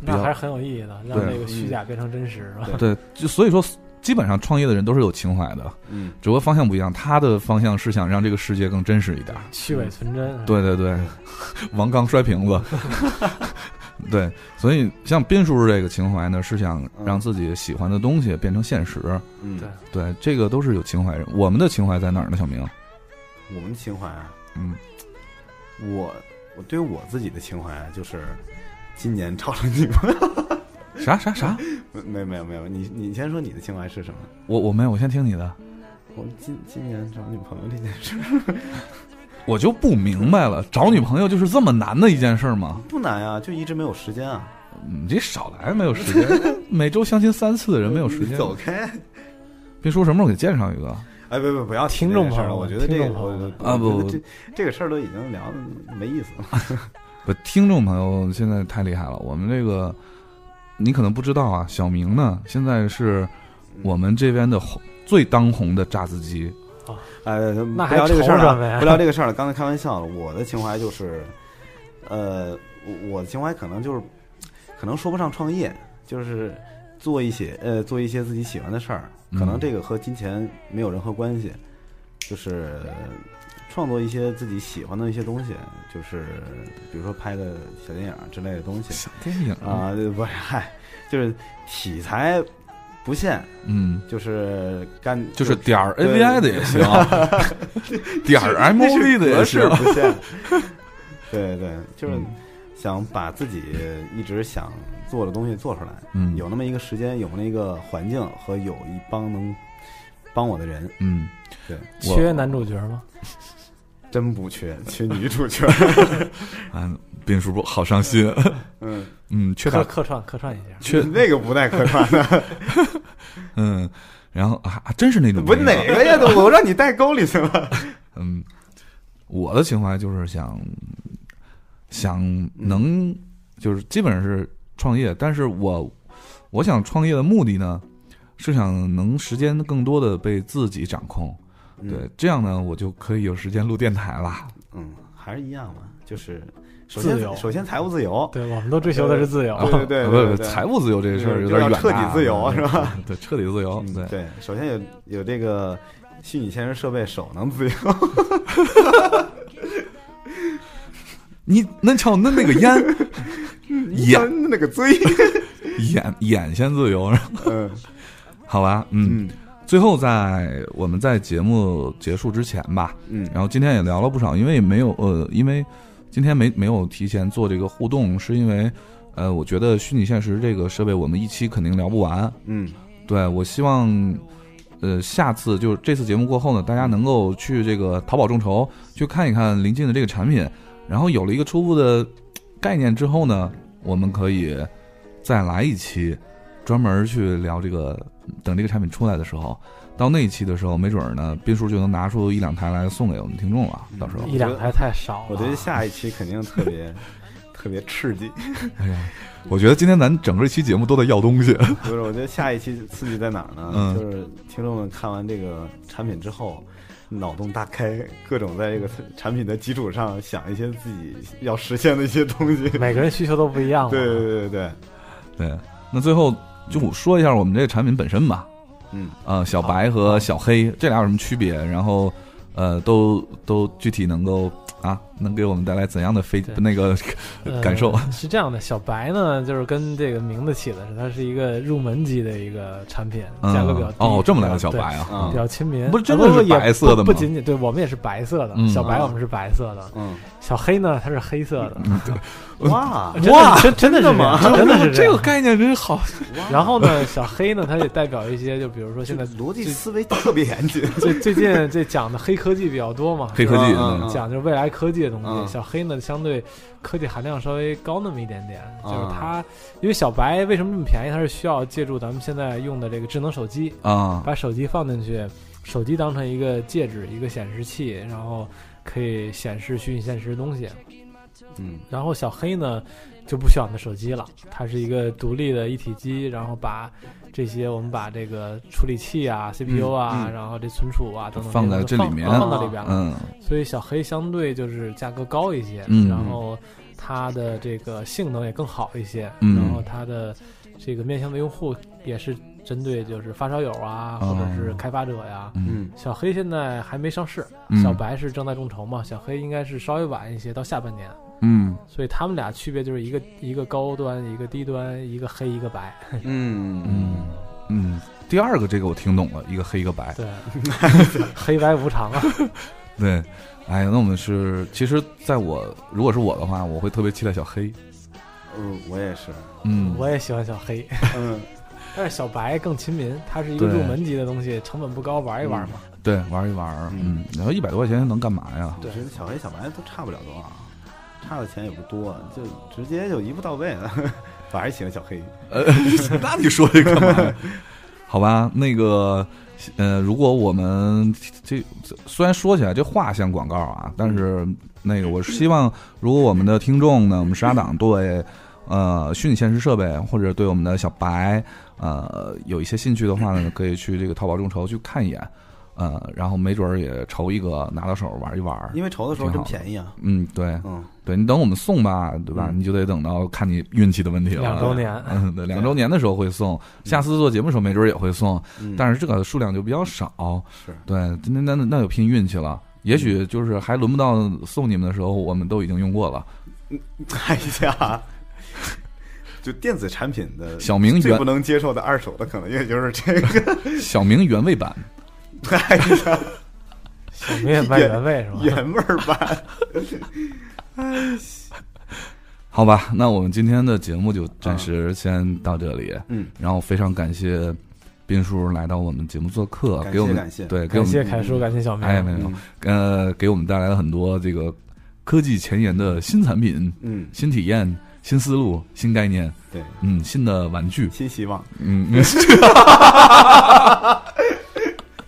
那还是很有意义的，让那个虚假变成真实，是吧？对，就所以说，基本上创业的人都是有情怀的，嗯只不过方向不一样。他的方向是想让这个世界更真实一点。去伪存真。对对对，[laughs] 王刚摔瓶子。[laughs] 对，所以像斌叔叔这个情怀呢，是想让自己喜欢的东西变成现实。嗯，对对，这个都是有情怀人。我们的情怀在哪儿呢？小明，我们的情怀啊，嗯，我我对我自己的情怀啊，就是今年超成女朋友。啥啥啥？[laughs] 没没有没有，你你先说你的情怀是什么？我我没有，我先听你的。我今今年找女朋友这件事 [laughs] 我就不明白了，找女朋友就是这么难的一件事儿吗？不难呀，就一直没有时间啊。你这少来，没有时间，[laughs] 每周相亲三次的人没有时间。走开！别说什么时候给介绍一个，哎，不不不要听众这个事了，朋友我觉得这个朋友啊不我觉得这这个事儿都已经聊的没意思了。[laughs] 不，听众朋友现在太厉害了。我们这个你可能不知道啊，小明呢现在是我们这边的红最当红的炸子鸡。呃，那还不聊这个事儿了，不聊这个事儿了。刚才开玩笑了，我的情怀就是，呃，我我的情怀可能就是，可能说不上创业，就是做一些呃做一些自己喜欢的事儿，可能嗯这个和金钱没有任何关系，就是创作一些自己喜欢的一些东西，就是比如说拍个小电影之类的东西小电影，啊，不是，嗨，就是题材不限，嗯，就是干就是点儿对 AVI 的也行，[laughs] 点儿那是 MOV 的也格式行。不限。对对，就是嗯想把自己一直想做的东西做出来，嗯，有那么一个时间，有那么一个环境和有一帮能帮我的人，嗯，对，缺男主角吗？[laughs] 真不缺，缺女主角。[laughs] 啊，斌叔好伤心。[laughs] 嗯，嗯，缺点客客串客串一下，缺那个不带客串的，嗯，然后啊，还真是那种不是哪个呀？都我让你带沟里去了。嗯，我的情怀就是想想能就是基本上是创业，但是我我想创业的目的呢，是想能时间更多的被自己掌控，对，这样呢，我就可以有时间录电台了。嗯，还是一样嘛，就是首自由先首先财务自由，对，我们都追求的是自由。对对对啊不不，对对财务自由这个事儿有点远大，彻底自由啊是吧？对，彻底自由，对，嗯对，首先有有这个虚拟现实设备，手能自由。[laughs] 你那瞧那那个烟眼那个嘴，[laughs] 眼眼先自由，嗯。[laughs] 好吧，嗯，嗯。最后在我们在节目结束之前吧，嗯。然后今天也聊了不少，因为没有呃，因为今天没没有提前做这个互动，是因为呃，我觉得虚拟现实这个设备我们一期肯定聊不完。嗯。对我希望呃下次就是这次节目过后呢，大家能够去这个淘宝众筹去看一看临近的这个产品，然后有了一个初步的概念之后呢，我们可以再来一期专门去聊这个，等这个产品出来的时候。到那一期的时候，没准儿呢，斌叔就能拿出一两台来送给我们听众了。到时候，一两台太少了。我觉得下一期肯定特别 [laughs] 特别刺激。[laughs] 哎呀，我觉得今天咱整个一期节目都在要东西。不是，我觉得下一期刺激在哪儿呢？嗯就是听众们看完这个产品之后，脑洞大开，各种在这个产品的基础上想一些自己要实现的一些东西。每个人需求都不一样。对对对对对，对，那最后就说一下我们这个产品本身吧。嗯，呃，小白和小黑这俩有什么区别？然后，呃，都都具体能够啊，能给我们带来怎样的飞那个呃 [laughs] 感受？是这样的，小白呢，就是跟这个名字起的是，它是一个入门级的一个产品，嗯。价格比较低。哦，这么来的小白啊。啊比较亲民，不是真的是白色的吗不不仅仅对我们也是白色的，嗯。小白我们是白色的，嗯，小黑呢它是黑色的，哇，哇真真的是这样真的是这样。个概念真好。然后呢，小黑呢，它也代表一些，就比如说现在逻辑思维特别严谨。最最近这讲的黑科技比较多嘛，黑科技，讲就是未来科技的东西。嗯小黑呢，相对科技含量稍微高那么一点点，嗯就是它，因为小白为什么这么便宜？它是需要借助咱们现在用的这个智能手机，啊，把手机放进去，手机当成一个戒指、一个显示器，然后可以显示虚拟现实的东西。嗯然后小黑呢就不需要你的手机了，它是一个独立的一体机，然后把这些我们把这个处理器啊、CPU 啊，嗯然后这存储啊等等放在这里面。放放到里边了。嗯。所以小黑相对就是价格高一些，嗯。然后它的这个性能也更好一些，嗯。然后它的这个面向的用户也是针对就是发烧友啊，哦。或者是开发者呀。小黑现在还没上市，嗯。小白是正在众筹嘛，小黑应该是稍微晚一些，到下半年。嗯所以他们俩区别就是一个一个高端，一个低端，一个黑，一个白。嗯嗯嗯。第二个这个我听懂了，一个黑一个白。对，黑白无常啊。[laughs] 对，哎呀，那我们是，其实在我如果是我的话，我会特别期待小黑。嗯，我也是。嗯，我也喜欢小黑，嗯 [laughs] 但是小白更亲民，它是一个入门级的东西，成本不高，玩一玩嘛。对，玩一玩，嗯，然后一百多块钱能干嘛呀？我觉得小黑小白都差不了多少，差的钱也不多，就直接就一步到位了。我还是喜欢小黑。呃，[laughs] 那你说这干嘛？[laughs] 好吧，那个，呃，如果我们这虽然说起来这话像广告啊，但是那个我是希望，如果我们的听众呢，我们沙党对呃虚拟现实设备或者对我们的小白呃有一些兴趣的话呢，可以去这个淘宝众筹去看一眼。呃，然后没准儿也筹一个拿到手玩一玩，因为筹的时候真便宜啊。嗯，对，嗯，对你等我们送吧，对吧？嗯你就得等到看你运气的问题了。两周年，嗯，对，两周年的时候会送，下次做节目的时候没准儿也会送，嗯但是这个数量就比较少。是对，那那那那就拼运气了。也许就是还轮不到送你们的时候，我们都已经用过了。哎呀，就电子产品的小明原最不能接受的二手的，可能也就是这个。[laughs] 小明原味版，[laughs] 哎呀，小明也卖原味是吧？原味儿版。好吧？那我们今天的节目就暂时先到这里。嗯，然后非常感谢斌叔来到我们节目做客，感谢给我们感谢对给我们感谢凯叔，感谢小明。哎没有呃给我们带来了很多这个科技前沿的新产品、嗯，新体验、新思路、新概念，对，嗯，新的玩具，新希望。嗯，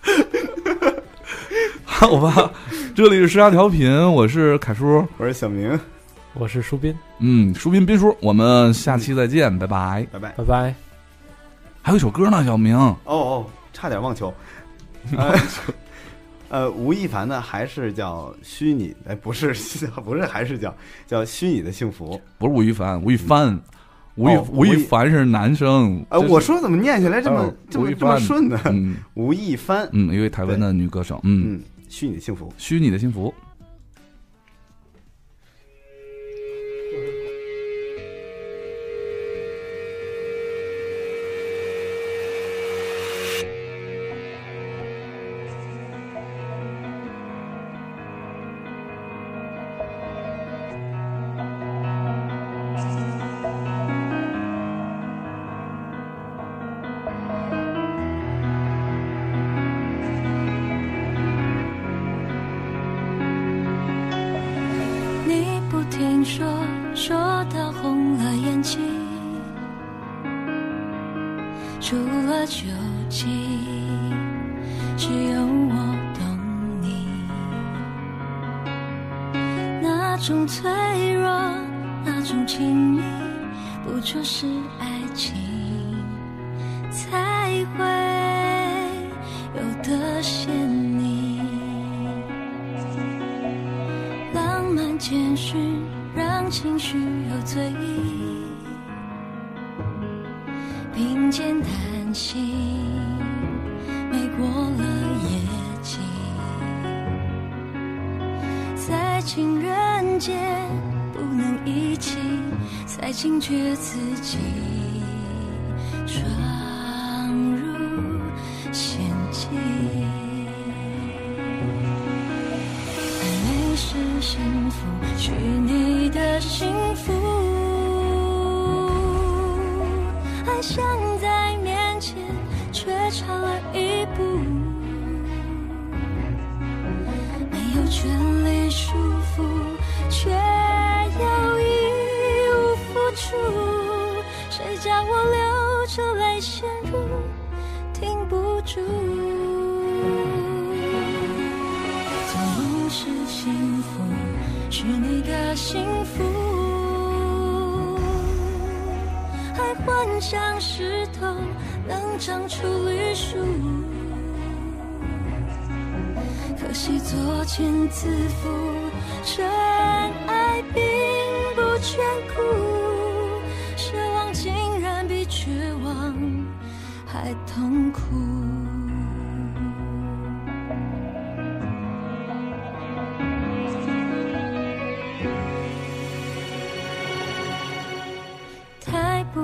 [laughs] 好吧，这里是时差调频，我是凯叔，我是小明，我是舒斌，嗯，舒斌斌叔，我们下期再见，拜拜。拜拜。拜拜。还有一首歌呢，小明，哦哦，差点忘球。[laughs] 呃，[laughs] 呃，吴亦凡呢，还是叫虚拟？哎，不是，不是，还是叫叫虚拟的幸福。不是吴亦凡，吴亦凡，吴亦哦吴亦凡是男生。呃，我说怎么念起来这么哦这么这么顺呢？嗯吴亦凡，嗯，一位台湾的女歌手，嗯，嗯，虚拟的幸福。虚拟的幸福。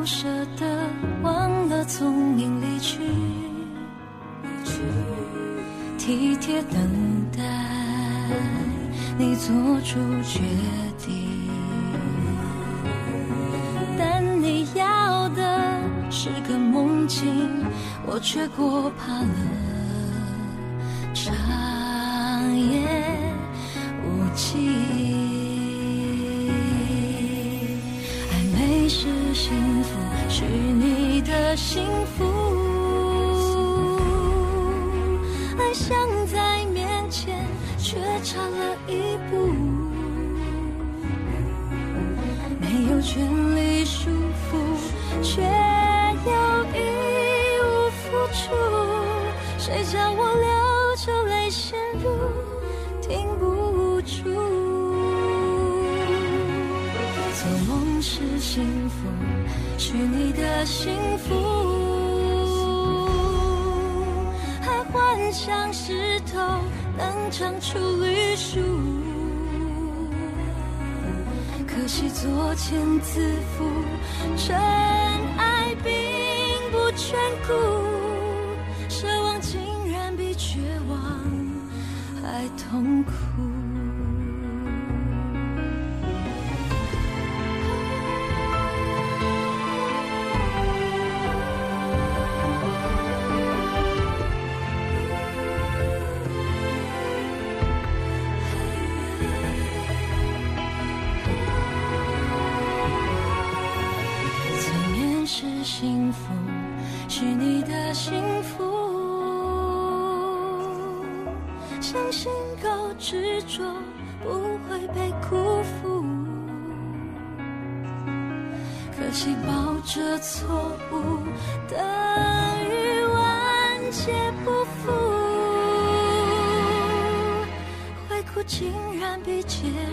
不舍得，忘了从你离去，体贴等待你做出决定，但你要的是个梦境，我却过怕了作茧自缚真爱并不眷顾奢望竟然比绝望还痛苦。竟然比结